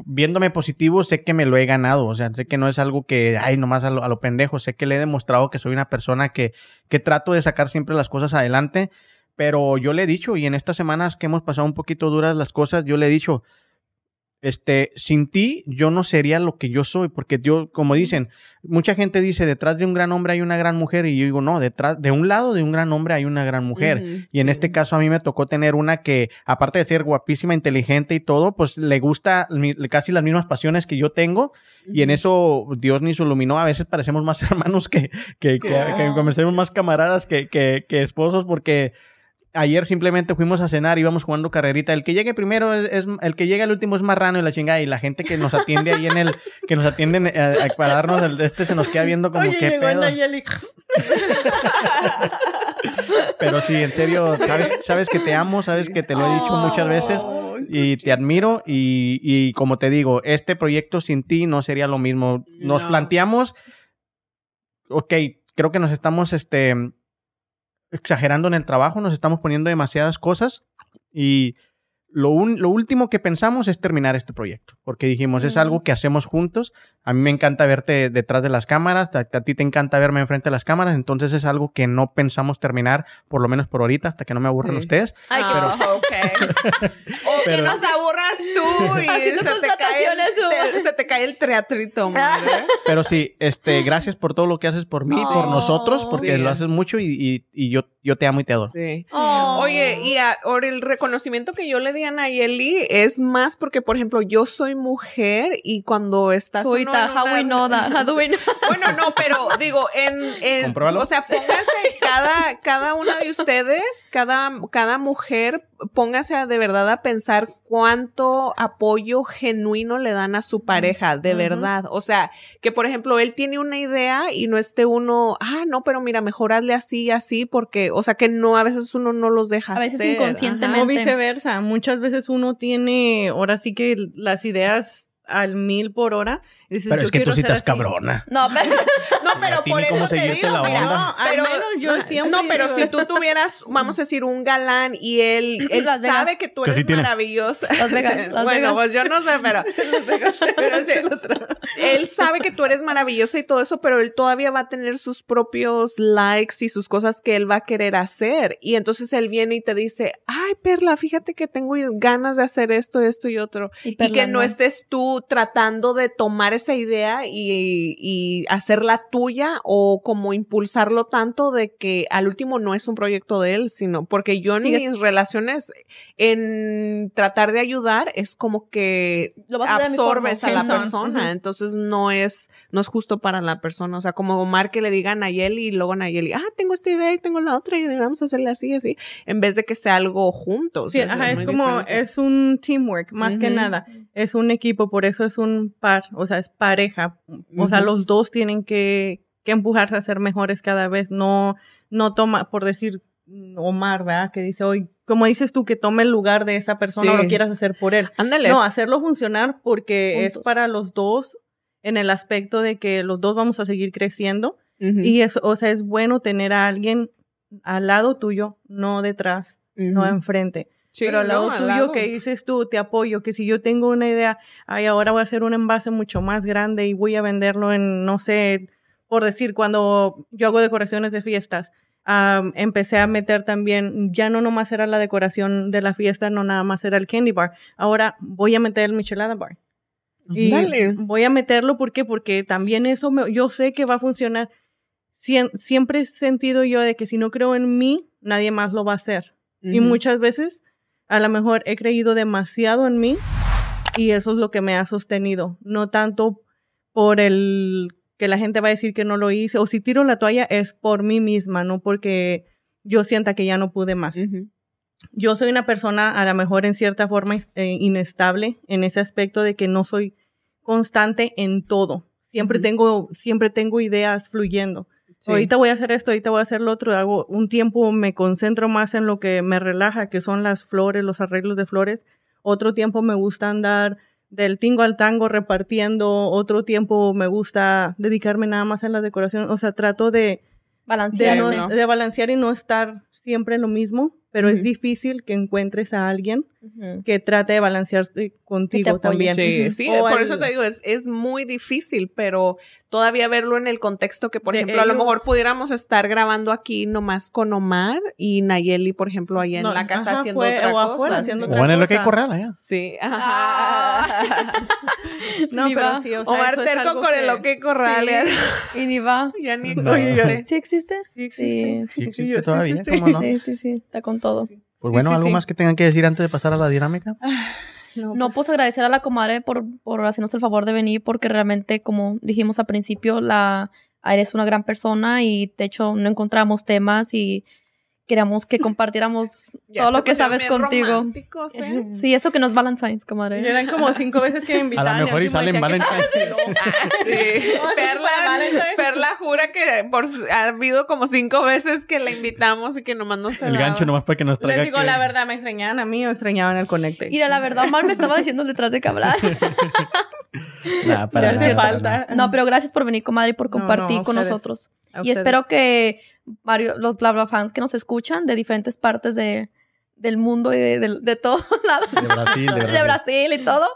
viéndome positivo, sé que me lo he ganado. O sea, sé que no es algo que, ay, nomás a lo, a lo pendejo. Sé que le he demostrado que soy una persona que, que trato de sacar siempre las cosas adelante. Pero yo le he dicho, y en estas semanas que hemos pasado un poquito duras las cosas, yo le he dicho, este, sin ti yo no sería lo que yo soy, porque yo, como dicen, mucha gente dice, detrás de un gran hombre hay una gran mujer, y yo digo, no, detrás, de un lado de un gran hombre hay una gran mujer. Ujú, Y en este caso a mí me tocó tener una que, aparte de ser guapísima, inteligente y todo, pues le gusta mi- casi las mismas pasiones que yo tengo. Y en eso Dios nos iluminó. A veces parecemos más hermanos que, que, que, Oh. que parecemos más camaradas que, que, que esposos porque... Ayer simplemente fuimos a cenar, íbamos jugando carrerita. El que llegue primero es, es- el que llegue al último es marrano y la chingada. Y la gente que nos atiende ahí en el, que nos atienden eh, eh, para darnos el de este se nos queda viendo como Oye, qué llegó pedo. Nayeli. Pero sí, en serio, sabes, sabes que te amo, sabes que te lo he dicho muchas veces y te admiro y, y como te digo, este proyecto sin ti no sería lo mismo. Nos No. planteamos, ok, creo que nos estamos este, exagerando en el trabajo, nos estamos poniendo demasiadas cosas y lo, un- lo último que pensamos es terminar este proyecto, porque dijimos, es algo que hacemos juntos, a mí me encanta verte detrás de las cámaras, a, a ti te encanta verme enfrente de las cámaras, entonces es algo que no pensamos terminar, por lo menos por ahorita, hasta que no me aburran Sí. ustedes. Ay, qué Ah, ok. O que Pero- nos aburras tú y Haciendo se te, cae el, te- se te cae el teatrito, madre. Pero sí, este, gracias por todo lo que haces por mí, por Oh, nosotros, porque sí. lo haces mucho y, y- y yo, yo te amo y te adoro. Sí. Oh. Oye, y a- ahora el reconocimiento que yo le di a Nayeli es más porque, por ejemplo, yo soy mujer y cuando estás uno Suita, en how we una- know that? How do we know? Bueno, no, pero digo, en, en- o sea, póngase cada, cada una de ustedes, cada, cada mujer, póngase a, de verdad a pensar cuánto apoyo genuino le dan a su pareja, de verdad. O sea, que por ejemplo, él tiene una idea y no esté uno, ah, no, pero mira, mejor hazle así y así, porque, o sea, que no, a veces uno no los deja A veces hacer. inconscientemente. O viceversa. Muchas veces uno tiene, ahora sí que las ideas al mil por hora. y dices, Pero yo es que tú sí estás cabrona. No, pero No, pero por eso te digo, mira. No, al pero, menos yo siempre no, pero digo- si tú tuvieras, vamos a decir, un galán y él, él Las Vegas. sabe que tú Que eres sí tiene. maravillosa. Las Vegas, Las bueno, Vegas. pues yo no sé, pero, pero sí, él sabe que tú eres maravillosa y todo eso, pero él todavía va a tener sus propios likes y sus cosas que él va a querer hacer. Y entonces él viene y te dice, ay, Perla, fíjate que tengo ganas de hacer esto, esto y otro. Y Perla, que no estés tú tratando de tomar esa idea y, y hacerla tuya o como impulsarlo tanto de que al último no es un proyecto de él, sino porque yo en mis relaciones, en tratar de ayudar, es como que Lo a absorbes a la persona, entonces no es, no es justo para la persona, o sea, como Omar que le diga a Nayeli y luego Nayeli, ah, tengo esta idea y tengo la otra y vamos a hacerle así, así, en vez de que sea algo juntos. Sí, o sea, ajá, es como, diferente. es un teamwork, más que nada. Es un equipo, por eso es un par, o sea, es pareja. O sea, los dos tienen que, que empujarse a ser mejores cada vez. No, no toma, por decir Omar, ¿verdad? Que dice hoy, como dices tú, que tome el lugar de esa persona o Sí. lo quieras hacer por él. Ándale. No, hacerlo funcionar porque es para los dos en el aspecto de que los dos vamos a seguir creciendo. Y eso, o sea, es bueno tener a alguien al lado tuyo, no detrás, no enfrente. Sí, Pero al lado no, al tuyo lado. que dices tú, te apoyo, que si yo tengo una idea, ay, ahora voy a hacer un envase mucho más grande y voy a venderlo en, no sé, por decir, cuando yo hago decoraciones de fiestas, am, empecé a meter también, ya no nomás era la decoración de la fiesta, no nada más era el candy bar, ahora voy a meter el michelada bar. Y Dale. voy a meterlo, ¿por qué? Porque también eso me- yo sé que va a funcionar. Sien- siempre he sentido yo de que si no creo en mí, nadie más lo va a hacer. Y Ujú. muchas veces, a lo mejor he creído demasiado en mí y eso es lo que me ha sostenido. No tanto por el que la gente va a decir que no lo hice o si tiro la toalla es por mí misma, no porque yo sienta que ya no pude más. Yo soy una persona a lo mejor en cierta forma eh, inestable en ese aspecto de que no soy constante en todo. Siempre tengo siempre tengo ideas fluyendo. Sí. Ahorita voy a hacer esto, ahorita voy a hacer lo otro. Hago un tiempo, me concentro más en lo que me relaja, que son las flores, los arreglos de flores. Otro tiempo me gusta andar del tingo al tango repartiendo. Otro tiempo me gusta dedicarme nada más a la decoración. O sea, trato de, de, Balancear. no- ¿no? de balancear y no estar siempre en lo mismo. Pero es difícil que encuentres a alguien que trate de balancearse contigo también. Sí, por al- eso te digo, es, es muy difícil, pero todavía verlo en el contexto que, por De ejemplo, a lo mejor pudiéramos estar grabando aquí nomás con Omar y Nayeli, por ejemplo, allá en No, la casa ajá, haciendo fue- otra o cosa. afuera sí. haciendo O otra en el que hay corral allá. Sí, Ah. No, Ni pero va. sí, o sea, Omar terco con el que- OK Corral. Sí, y ni va. Ya ni No. existe. ¿Sí existe? Sí existe. Sí existe sí todavía, existe. ¿cómo no? Sí, sí, sí. Está con todo. Pues Sí, bueno, sí, ¿algo sí. más que tengan que decir antes de pasar a la dinámica? No, No, pues agradecer a la comadre por, por hacernos el favor de venir, porque realmente, como dijimos al principio, la eres una gran persona y de hecho no encontramos temas y queríamos que compartiéramos todo lo que sabes contigo. ¿eh? Sí, eso que no es Valentine's, Y comadre. eran como cinco veces que me A invitaban. lo mejor y salen que- Valentine's. No, Perla, Valentine's. Perla jura que por, ha habido como cinco veces que la invitamos y que nomás no se El daba. gancho nomás para que nos traiga. Les digo que- la verdad, me extrañaban a mí o extrañaban el Conecte. Mira, la verdad, Omar me estaba diciendo detrás de cabral. Nah, para hace para falta. No, pero gracias por venir, comadre, y por No, no, compartir a con ustedes. nosotros. Y espero que varios, los bla bla fans que nos escuchan de diferentes partes de, del mundo y de, de, de todos lados, De Brasil, de Brasil. de Brasil y todo,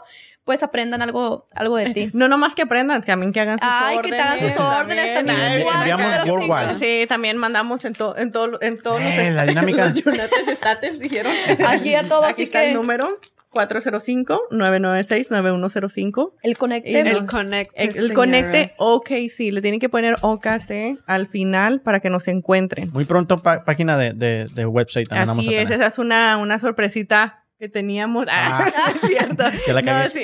pues aprendan algo, algo de ti. No nomás que aprendan, también que hagan sus Ay, que órdenes. te hagan sus órdenes también. Ay, igual, enviamos que los worldwide. cinco. Sí, también mandamos en, to- en, todo en todos los, Eh, la dinámica. los Yunates estates, dijeron. Aquí a todos, Aquí así está que el número 405-996-9105. el conecte. No- El conecte. El, el conecte. OKC. Le tienen que poner OKC al final para que nos encuentren. Muy pronto página de, de, de website también vamos Así a es, tener. esa es una, una sorpresita que teníamos. Ah, Ah. es cierto. Que la No, cagué. sí,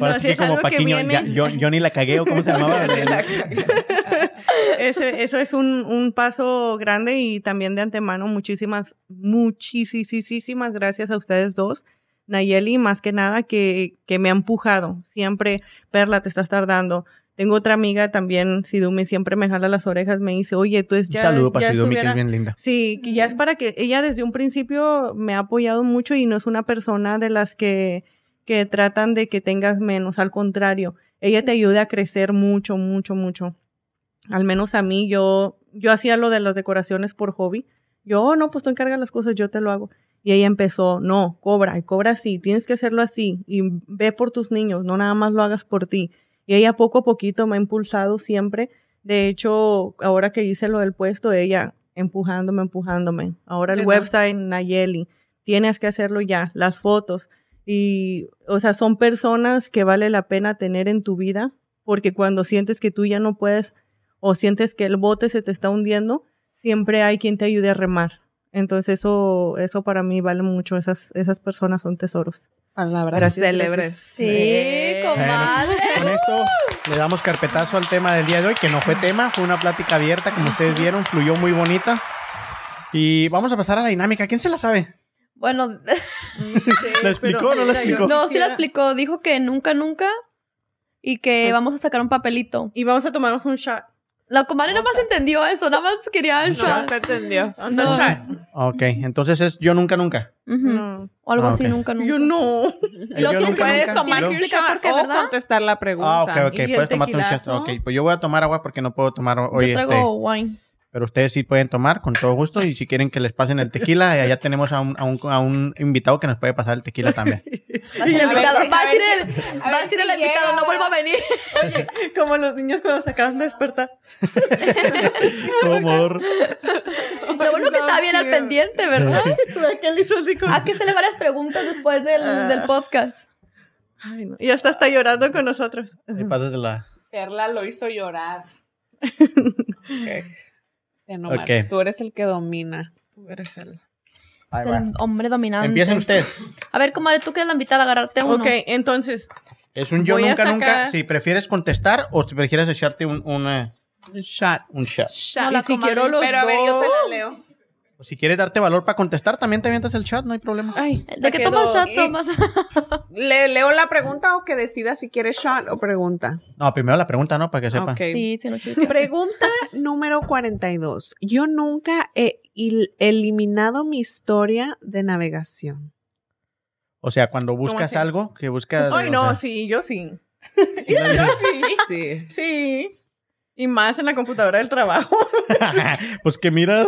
Ahora no, sí es como algo que viene. ya- yo, yo ni la cagué o cómo se llamaba. Ese- eso es un, un paso grande y también de antemano muchísimas, muchísimas gracias a ustedes dos. Nayeli, más que nada, que, que me ha empujado. Siempre, Perla, te estás tardando. Tengo otra amiga también, Sidumi, siempre me jala las orejas, me dice, oye, tú es Un ya. saludo para ya Sidumi, que es bien linda. Sí, que ya es para que ella desde un principio me ha apoyado mucho y no es una persona de las que, que tratan de que tengas menos, al contrario, ella te ayuda a crecer mucho, mucho, mucho. Al menos a mí, yo, yo hacía lo de las decoraciones por hobby. Yo, "Oh, no, pues tú encargas las cosas, yo te lo hago. Y ella empezó, no, cobra, y cobra así, tienes que hacerlo así, y ve por tus niños, no nada más lo hagas por ti. Y ella poco a poquito me ha impulsado siempre. De hecho, ahora que hice lo del puesto, ella empujándome, empujándome. Ahora el bueno. website, Nayeli, tienes que hacerlo ya, las fotos. Y, o sea, son personas que vale la pena tener en tu vida, porque cuando sientes que tú ya no puedes o sientes que el bote se te está hundiendo, siempre hay quien te ayude a remar. Entonces eso, eso para mí vale mucho. Esas, esas personas son tesoros. Palabras Gracias, célebres. gracias. Sí, Sí. comadre. Con esto le damos carpetazo al tema del día de hoy, que no fue tema, fue una plática abierta, como ustedes vieron, fluyó muy bonita. Y vamos a pasar a la dinámica. ¿Quién se la sabe? Bueno, ¿La explicó o no la explicó? no, sí la explicó. Dijo que nunca, nunca. Y que Pues- vamos a sacar un papelito. Y vamos a tomarnos un shot. La comadre nada más entendió eso, nada más quería el No se entendió. No. Ok, entonces es yo nunca, nunca. Ujú. No. O algo Ah, así, ok. nunca, nunca. Yo no. Y luego Yo tienes nunca, que- Puedes nunca. tomar un shot por qué, o ¿verdad? contestar la pregunta. Ah, ok, ok, ¿Y el puedes tomarte un shot. tequilazo? Ok, pues yo voy a tomar agua porque no puedo tomar hoy Yo este. traigo wine. Pero ustedes sí pueden tomar con todo gusto y si quieren que les pasen el tequila, allá tenemos a un, a un, a un invitado que nos puede pasar el tequila también. Va a ser el A invitado. Va a a decir el, a va a decir si el invitado, no vuelva a venir. Como los niños cuando se acaban de despertar. Amor. Lo bueno que estaba bien al pendiente, ¿verdad? así como... Hay que hacerle varias preguntas después del, Ah. del podcast. Ay, no. Y hasta está llorando con nosotros. Ahí pasas de la... Perla lo hizo llorar. Ok. Tú eres el que domina. Tú eres el- va. hombre dominante. Empiecen ustedes. A ver, comadre, tú que eres la invitada a agarrarte uno. Ok, entonces, Es un yo nunca, sacar- nunca. Si prefieres contestar o si prefieres echarte un, un, Un shot. un shot. Shot. No, la y si comadre. quiero los Pero a ver, yo te la leo. O si quieres darte valor para contestar, también te avientas el shot, no hay problema. Ay, ¿De qué tomas dos. shots? Tomas? ¿Le leo la pregunta o que decida si quiere shot o pregunta? No, primero la pregunta, ¿no? Para que sepa. Ok. sí, sí, no. Pregunta número 42. Yo nunca he eliminado mi historia de navegación. O sea, cuando buscas algo, que buscas... Ay, no, sea, sí, yo sí. Sí, Sí. sí. Y más en la computadora del trabajo. pues que mira,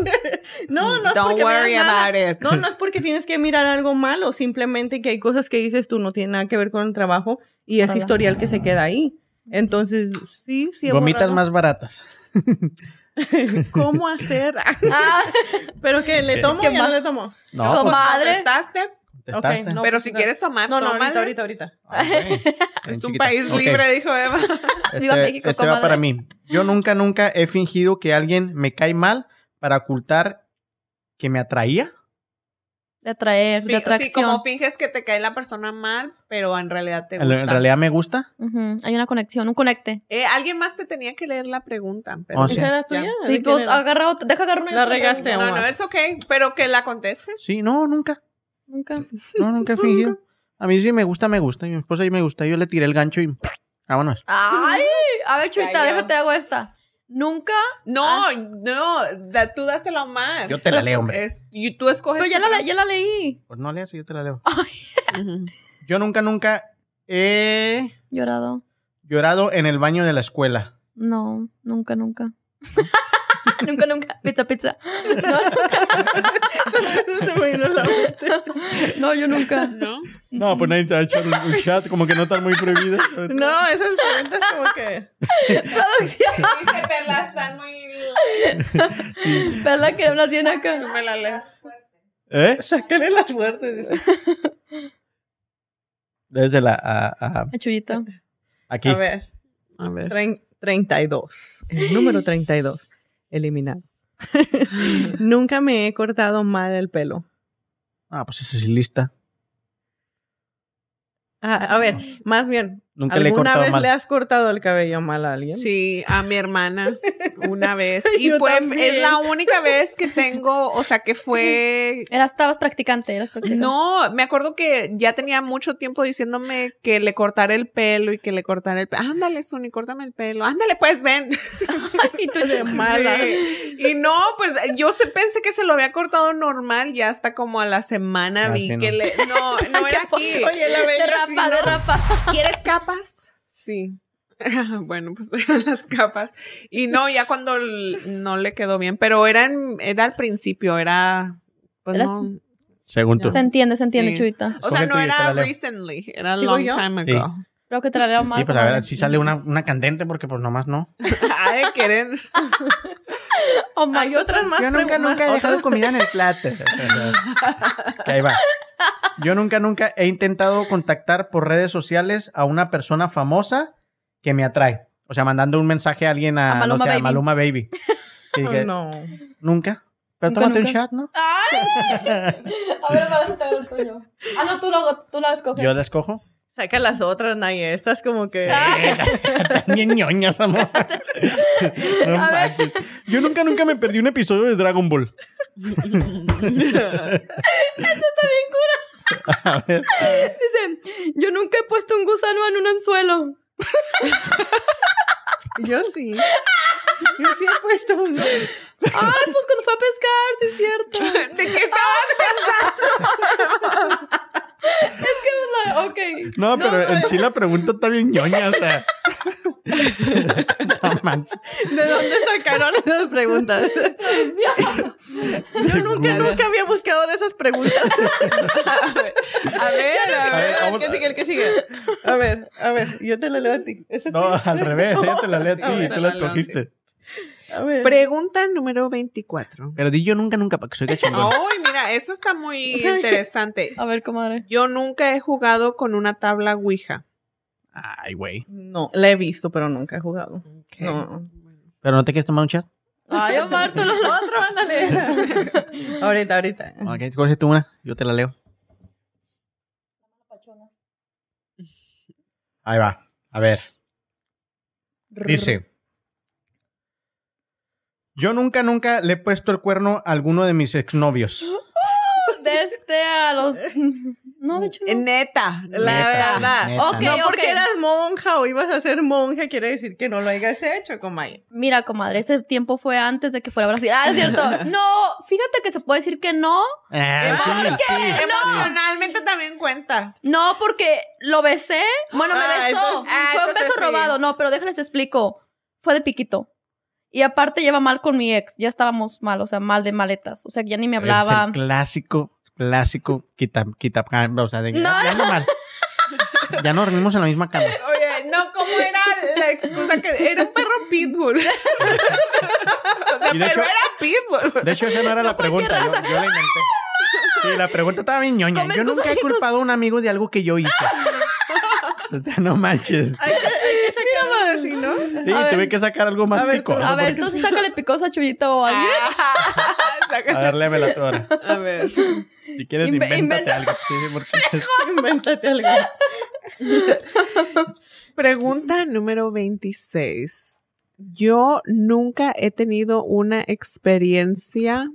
No, no es Don't porque worry nada. about it. No, no es porque tienes que mirar algo malo, simplemente que hay cosas que dices tú no tienen nada que ver con el trabajo y es historial que se queda ahí. Entonces, sí, sí. gomitas más baratas. ¿Cómo hacer? Ah, Pero que le tomo ¿Qué o no le tomo. No, pues, Comadre. ¿Contestaste? No. Pero si quieres tomar, No, no, tómale. ahorita, ahorita, ahorita. Ah, Es un chiquita. país libre, dijo Eva. Viva Este, México, este va para mí. Yo nunca, nunca he fingido que alguien me cae mal para ocultar que me atraía. de atraer, de atracción. Sí, como finges que te cae la persona mal, pero en realidad te gusta. en realidad me gusta. Hay una conexión, un conecte. Eh, alguien más te tenía que leer la pregunta. Pero Oh, sí. ¿Esa era Ya. tuya? Sí, ¿De pues agarra otra, deja agarrar una. La regaste. No, no, es ok, pero que la conteste. Sí, no, nunca. Nunca. No, nunca he fingido. A mí sí me gusta, me gusta. Y mi esposa sí me gusta. Yo le tiré el gancho y vámonos. Ay, a ver, Chuita, Cayó. déjate hago esta. Nunca. No, no, da- tú dásela a Omar. Yo te la leo, hombre. Es- y tú escoges. Pero ya la, ya la leí. Pues no leas y yo te la leo. Yo nunca, nunca he Llorado. llorado en el baño de la escuela. No, nunca, nunca. nunca, nunca. Pizza, pizza. No, Se me vino la mente. no, yo nunca. ¿No? No, pues nadie se ha hecho un, un chat, como que no están muy prohibidas. No, esas preguntas como que... Producción. Dice Perla, están muy. Verla que hablas bien acá. Tú me la lees. ¿Eh? Sácale las fuertes. dice. Desde la... a- a- A Chuyita. aquí. A ver, A ver. trein- 32. El número 32. Eliminado. Nunca me he cortado mal el pelo. Ah, pues esa sí lista. Ah, a ver, más bien, Nunca le he ¿alguna cortado vez mal. le has cortado el cabello mal a alguien? Sí, a mi hermana una vez. Y Yo fue, también. es la única vez que tengo, o sea, que fue Eras, estabas practicante, eras practicante. No, me acuerdo que ya tenía mucho tiempo diciéndome que le cortara el pelo y que le cortara el pelo. Ándale, Suni, córtame el pelo. Ándale, pues ven. Y tú de mala. Sí. Y no, pues yo se pensé que se lo había cortado normal y hasta como a la semana Ah, vi sí, que no. le. No, no era aquí. Oye, la bella De sí, rapa, ¿no? de rapa. ¿Quieres capas? Sí. bueno, pues eran las capas. Y no, ya cuando no le quedó bien, pero era, en- era al principio, era. Pues Eras- no. Según tú. Se entiende, se entiende, Sí. Chuita. O sea, no era recently, era ¿Sigo long yo? time Sí. Creo que te la leo mal. Sí, pues a ver si sale una, una candente, porque pues nomás no. Ay, quieren. Oh, my Hay otras más Yo nunca, preguntas, nunca he dejado comida en el plato. Que ahí va. Yo nunca, nunca he intentado contactar por redes sociales a una persona famosa que me atrae. O sea, mandando un mensaje a alguien a, A Maluma no sé, a Baby. Maluma Baby. Sí, Oh, que- no. Nunca. Pero Nunca, tómate un nunca. chat, ¿no? A ver, para te el tuyo. Ah, no, tú lo, tú lo escoges. Yo la escojo. Saca las otras, Naye. Estas como que... Bien ñoñas, amor. No manches. Yo nunca, nunca me perdí un episodio de Dragon Ball. A ver. Dice, yo nunca he puesto un gusano en un anzuelo. Yo sí. Yo sí he puesto uno. Ay, pues cuando fue a pescar, sí es cierto. ¿De qué estabas pensando? Ok. No, pero en sí la pregunta está bien ñoña, o sea. No manches. ¿De dónde sacaron esas preguntas? Yo nunca, nunca había buscado de esas preguntas. A ver, a A ver. ver, El que sigue, el que sigue. A ver, a ver, yo te la leo a ti. ¿Esa es No, al revés, ella te la leo a ti y tú la escogiste. A ver. Pregunta número 24. Pero di yo nunca, nunca, para que soy de chingón. Ay, mira eso está muy interesante. A ver, comadre. Yo nunca he jugado con una tabla Ouija. Ay, güey. No, la he visto, pero nunca he jugado. No. ¿Pero no te quieres tomar un chat? Ay, Omar, tú lo... Otro, ándale. ahorita, ahorita. Ok, coge tú una, yo te la leo. Ahí va. A ver. Dice. Yo nunca, nunca le he puesto el cuerno a alguno de mis exnovios. De este a los... No, de hecho Eh, no. Neta. La Neta, verdad. neta. Ok, no porque eras monja o ibas a ser monja quiere decir que no lo hayas hecho, comay. Mira, comadre, ese tiempo fue antes de que fuera Brasil. Ah, es cierto. No, fíjate que se puede decir que no. Ah, sí, sí. Emocionalmente también cuenta. No, porque lo besé. Bueno, me Ah, besó. entonces- ah, Fue un entonces beso sí. robado. No, pero déjales explico. Fue de piquito. Y aparte lleva mal con mi ex. Ya estábamos mal, o sea, mal de maletas. O sea, que ya ni me Es hablaba. el clásico, clásico, quita, quita, o sea, de No, ya, ya ando mal. Ya nos dormimos en la misma cama. Oye, no, ¿cómo era la excusa que era un perro pitbull? o sea, pero hecho- era pitbull. De hecho, esa no era la pregunta, yo, yo la inventé. Sí, la pregunta estaba bien ñoña. Yo nunca he culpado a un amigo de algo que yo hice. O sea, no manches. Hay que, ¿no? Sí, A ver. tuve que sacar algo más A ver, picoso. A ver, porque- entonces sácale picosa a Chuyito o a alguien. A ver, léemela tú ahora. A ver. Si quieres, Inve- invéntate inventa. algo. Sí, porque... Invéntate algo. Pregunta número 26. Yo nunca he tenido una experiencia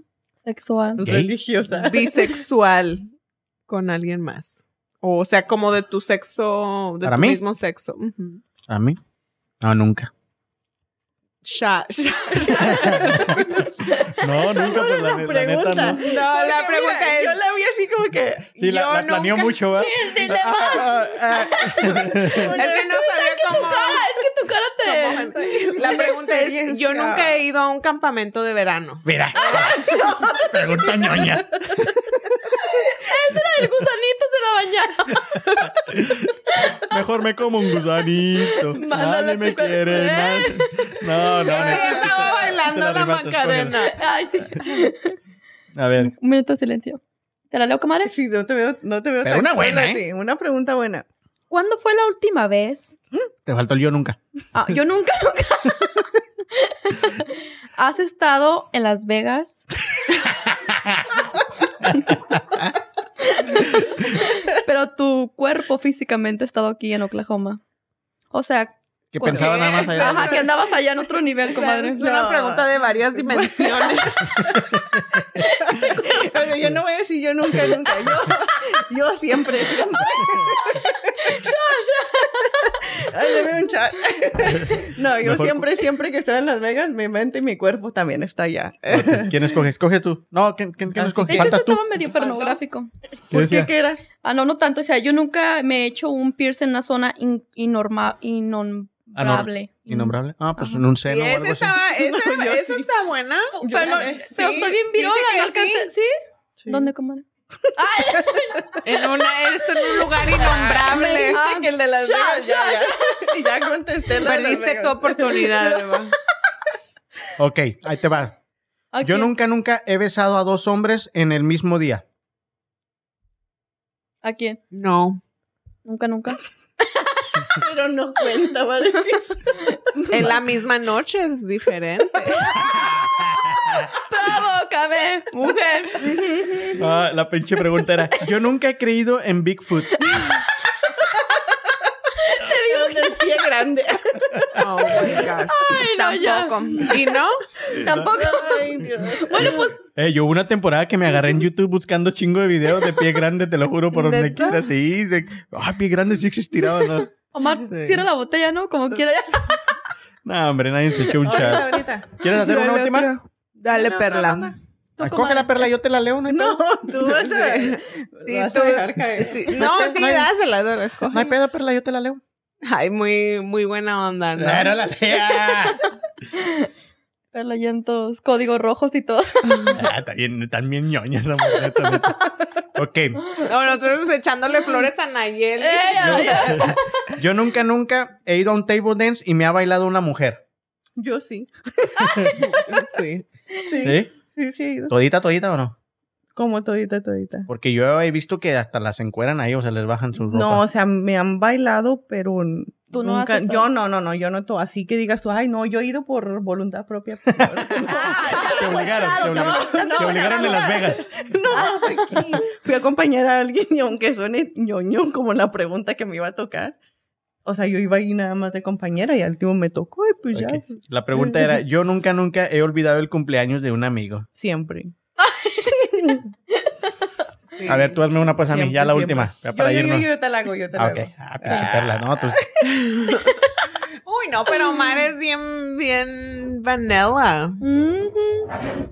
Sexual. Gay. Religiosa. bisexual con alguien más. O sea, como de tu sexo, de ¿Para tu mí? mismo sexo. ¿A mí? No, nunca. Sha- sha- No, nunca, pues la, la pregunta. neta no. No, Porque, la pregunta mira, Yo es. la vi así como que. Sí, la, Yo la planeó nunca- mucho, ¿verdad? Ah, ah, ah. Es que no sabía cómo. Ah, es que tu cara te... La pregunta es: Yo nunca he ido a un campamento de verano. Mira. Pregunta ñoña. El gusanito se la bañaron. Mejor me como un gusanito. Nadie me quiere. ¿Eh? nadie- No, no, neta, estaba bailando la rifaste, Macarena. Ay, sí. A ver. Un minuto de silencio. ¿Te la leo, comadre? Sí, no te veo, no te veo Pero tan una buena, ¿eh? Una pregunta buena. ¿Cuándo fue la última vez? Te faltó el yo nunca. Ah, yo nunca, nunca. ¿Has estado en Las Vegas? Pero tu cuerpo físicamente ha estado aquí en Oklahoma. O sea, Que pensaba nada más allá. Ajá, que andabas allá en otro nivel, O sea, comadre. es una No. pregunta de varias dimensiones. Pero yo no voy a decir yo nunca, nunca. Yo, yo siempre, siempre. Ay, un chat. No, yo Mejor siempre, siempre que estoy en Las Vegas, mi mente y mi cuerpo también está allá. ¿Quién escoge? Escoge tú. No, ¿quién, quién, quién Ah, escoge? De hecho, esto estaba medio pornográfico. ¿Qué ¿Por qué qué era? Ah, no, no tanto. O sea, yo nunca me he hecho un piercing en una zona in- inorma- innombrable. Innombrable. Ah, pues Ajá. en un seno o algo esa, así. estaba, esa, No, esa sí. está buena. Pero, no- pero sí, estoy bien virola, no ¿Sí? Sí. ¿Dónde, comadre? En, una, es en un lugar Me innombrable. dijiste que el de Las Ya, Vegas ya, ya. Ya contesté la Perdiste tu oportunidad. Eva. Ok, ahí te va. ¿A Yo nunca, nunca he besado a dos hombres en el mismo día. ¿A quién? No. Nunca, nunca. Pero no cuenta, va a decir. En la misma noche es diferente. Provócame, mujer. Ah, la pinche pregunta era, yo nunca he creído en Bigfoot. Con el pie grande. Oh my gosh. Ay, no, ya. Tampoco. ¿Y no? Tampoco. Ay, Dios. Bueno, pues Eh, yo hubo una temporada que me agarré en YouTube buscando chingo de videos de pie grande, te lo juro, por donde quiera. Sí, de, ah, pie grande sí existirá, ¿no? Omar, Sí. cierra la botella, ¿no? Como quiera ya. No, hombre, nadie se echó un chat. ahorita. ¿Quieres hacer una última? Dale, Perla. Coge la perla, yo te la leo, ¿no? No, tú vas a, Sí, vas tú- a dejar caer. Sí, No, sí, No dásela, dásela, escoge. No hay pedo, perla, yo te la leo. Ay, muy, muy buena onda, ¿no? Claro, la lea. Ya en todos códigos rojos y todo. ah, también, también ñoña esa mujer, neta, neta. Ok. No, nosotros echándole flores a Nayeli. Eh. Yo nunca, nunca he ido a un table dance y me ha bailado una mujer. Yo sí. Sí. Sí, ¿Sí? sí, sí he ido. ¿Todita, todita o no? Como todita, todita. Porque yo he visto que hasta las encueran ahí o se les bajan sus ropas. No, o sea, me han bailado, pero Tú no nunca, yo no, no, no, yo no así que digas tú, ay, no, yo he ido por voluntad propia. Ah, Te obligaron, te no, obligaron, no, te obligaron no, en Las Vegas. no, aquí. Fui a acompañar a alguien y aunque suene ñoño como la pregunta que me iba a tocar, o sea, yo iba ahí nada más de compañera y al último me tocó y pues ya. La pregunta era, yo nunca, nunca he olvidado el cumpleaños de un amigo. siempre. A ver, tú hazme una pues a mí, Siempre, ya la siempre. última, ya Yo, para yo, yo, irnos. yo te la hago, yo te la Ah, hago. ok. Ah, perla, no, tú- Uy, no, pero Omar es bien, bien vanilla.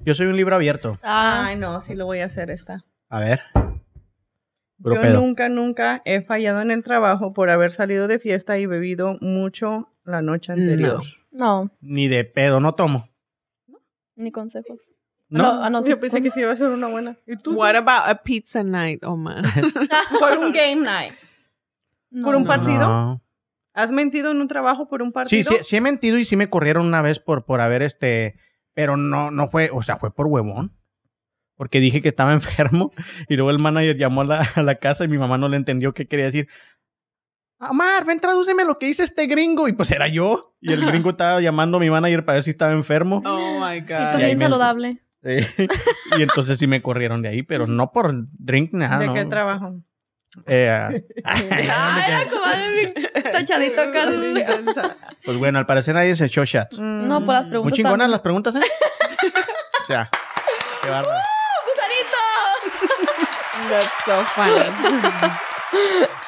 Yo soy un libro abierto. Ah, Ay, no, sí lo voy a hacer esta. A ver. Puro yo pedo. nunca, nunca he fallado en el trabajo por haber salido de fiesta y bebido mucho la noche anterior. no, Ni de pedo, no tomo. ni consejos. ¿No? ah, no, sí, Yo pensé que sí iba a ser una buena. ¿Y tú? What about a pizza night, Omar? Por un game night. no, por un no. partido? No. ¿Has mentido en un trabajo por un Sí, partido? sí, sí he mentido y sí me corrieron una vez por, por haber este, pero no, no fue, o sea, fue por huevón. Porque dije que estaba enfermo y luego el manager llamó a la, a la casa y mi mamá no le entendió qué quería decir. Omar, ven, tradúceme lo que dice este gringo. Y pues era yo. Y el gringo estaba llamando a mi manager para ver si estaba enfermo. Oh my God. tú Y ahí bien me- saludable. Y entonces sí me corrieron de ahí, pero no por drink nada. ¿De no. qué trabajo? Eh, ah, era tachadito acá. pues bueno, al parecer nadie se echó shots. Mm. No, por las Muy preguntas. chingonas también. las preguntas, ¿eh? o sea, qué bárbaro. ¡Gusanito! That's so funny.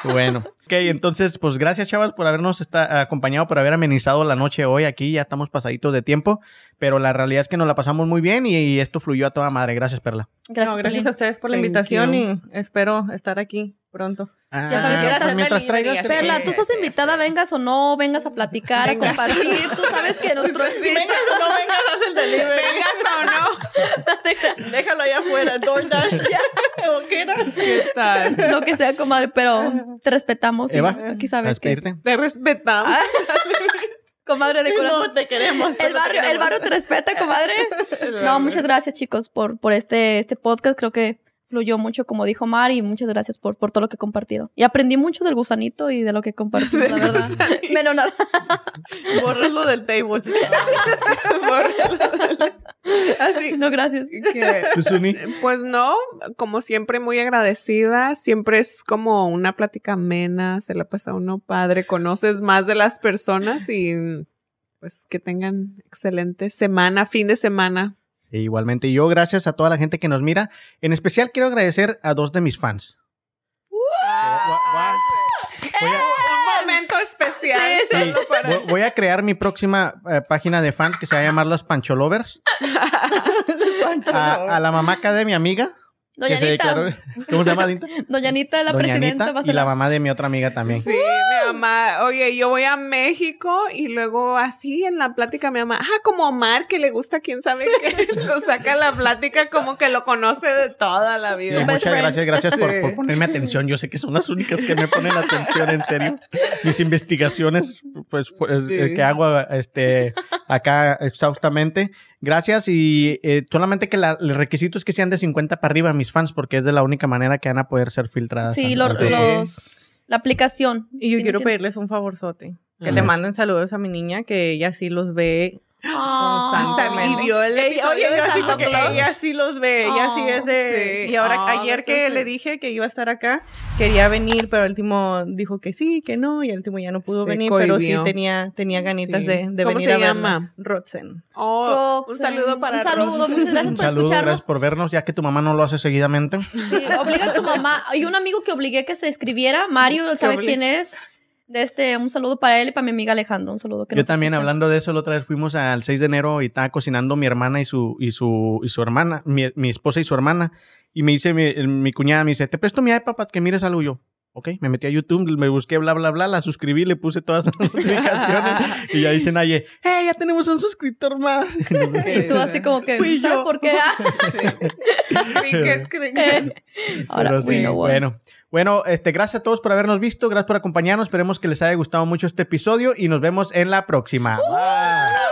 Bueno, ok, entonces, pues gracias, chavas, por habernos esta- acompañado, por haber amenizado la noche hoy aquí. Ya estamos pasaditos de tiempo, pero la realidad es que nos la pasamos muy bien y, y esto fluyó a toda madre. Gracias, Perla. Gracias, no, gracias a ustedes por la Thank invitación you. y espero estar aquí pronto. Ya sabes que Ah, estás- pues mientras traigas. Perla, tú estás invitada, vengas o no, vengas a platicar, a compartir. Tú sabes que nuestro Si espíritu... vengas o no vengas, haz el delivery. ¿Vengas o no? Déjalo allá afuera, DoorDash. ¿O qué era? ¿Qué tal? Lo que sea, comadre, pero te respetamos. Eva, aquí ¿A sabes que... Te respetamos. Ah, Comadre de corazón. No, te queremos. El barrio, el barrio te respeta, comadre. No, muchas gracias, chicos, por, por este, este podcast. Creo que fluyó mucho, como dijo Mar, y muchas gracias por, por todo lo que compartieron. Y aprendí mucho del gusanito y de lo que compartimos, la verdad. Menos nada. Bórralo del table. Así. No, gracias. Pues no, como siempre muy agradecida, siempre es como una plática amena, se la pasa uno padre, conoces más de las personas y pues que tengan excelente semana, fin de semana. Sí, igualmente. Y yo, gracias a toda la gente que nos mira. En especial quiero agradecer a dos de mis fans. Voy a- Un momento especial. Sí, para- voy a crear mi próxima eh, página de fans que se va a llamar Los Pancholovers. A, a la mamaca de mi amiga. Doña Anita. declaró- ¿Cómo se llama Anita? Doña Anita, la Doña presidenta, Anita va a y ser la la- mamá de mi otra amiga también. Sí, mi mamá, oye, yo voy a México y luego así en la plática mi mamá, ah, como Omar que le gusta quién sabe qué, lo saca la plática como que lo conoce de toda la Sí, vida. Su best muchas friend. gracias, gracias por, Sí. por ponerme atención. Yo sé que son las únicas que me ponen atención, en serio. Mis investigaciones, pues, pues, Sí. eh, que hago este, acá exhaustamente. Gracias y eh, solamente que la- el requisito es que sean de 50 para arriba mis fans, porque es de la única manera que van a poder ser filtradas. Sí, los, Sí. los- la aplicación. Y yo quiero que- pedirles un favorzote. Que A le manden saludos a mi niña, que ella sí los ve Ah. Hasta constantemente. y vio el oye, de Santa que Claus. Ella sí los ve, ella sí es de... Oh, y ahora, sí. Oh, ayer que so le dije que iba a estar acá, quería venir, pero el último dijo que sí, que no, y el último ya no pudo Se venir, pero sí cohibió. tenía, tenía ganitas Sí. de, de ¿Cómo venir se a llama? Rotzen. Oh, un Roxanne. saludo para Un saludo, Roxanne. muchas gracias Un por saludo, escucharnos. gracias por vernos, ya que tu mamá no lo hace seguidamente. Sí, obliga a tu mamá. Hay un amigo que obligué que se escribiera. Mario, él sabe quién es. De este, un saludo para él y para mi amiga Alejandro. Un saludo que Yo nos también, escucha. hablando de eso, la otra vez fuimos al 6 de enero y estaba cocinando mi hermana y su, y su, y su hermana, mi, mi esposa y su hermana. Y me dice mi, mi cuñada, me dice, te presto mi iPad para que mires algo. Y yo, ok, me metí a YouTube, me busqué bla, bla, bla, la suscribí, le puse todas las notificaciones. y ya dicen ahí, hey, ya tenemos un suscriptor más. Y tú así como que, ¿sabes yo. por qué? Ah, Cricket, cricket. eh. Ahora, sí, bueno. Bueno, este, gracias a todos por habernos visto, gracias por acompañarnos. Esperemos que les haya gustado mucho este episodio y nos vemos en la próxima. Bye.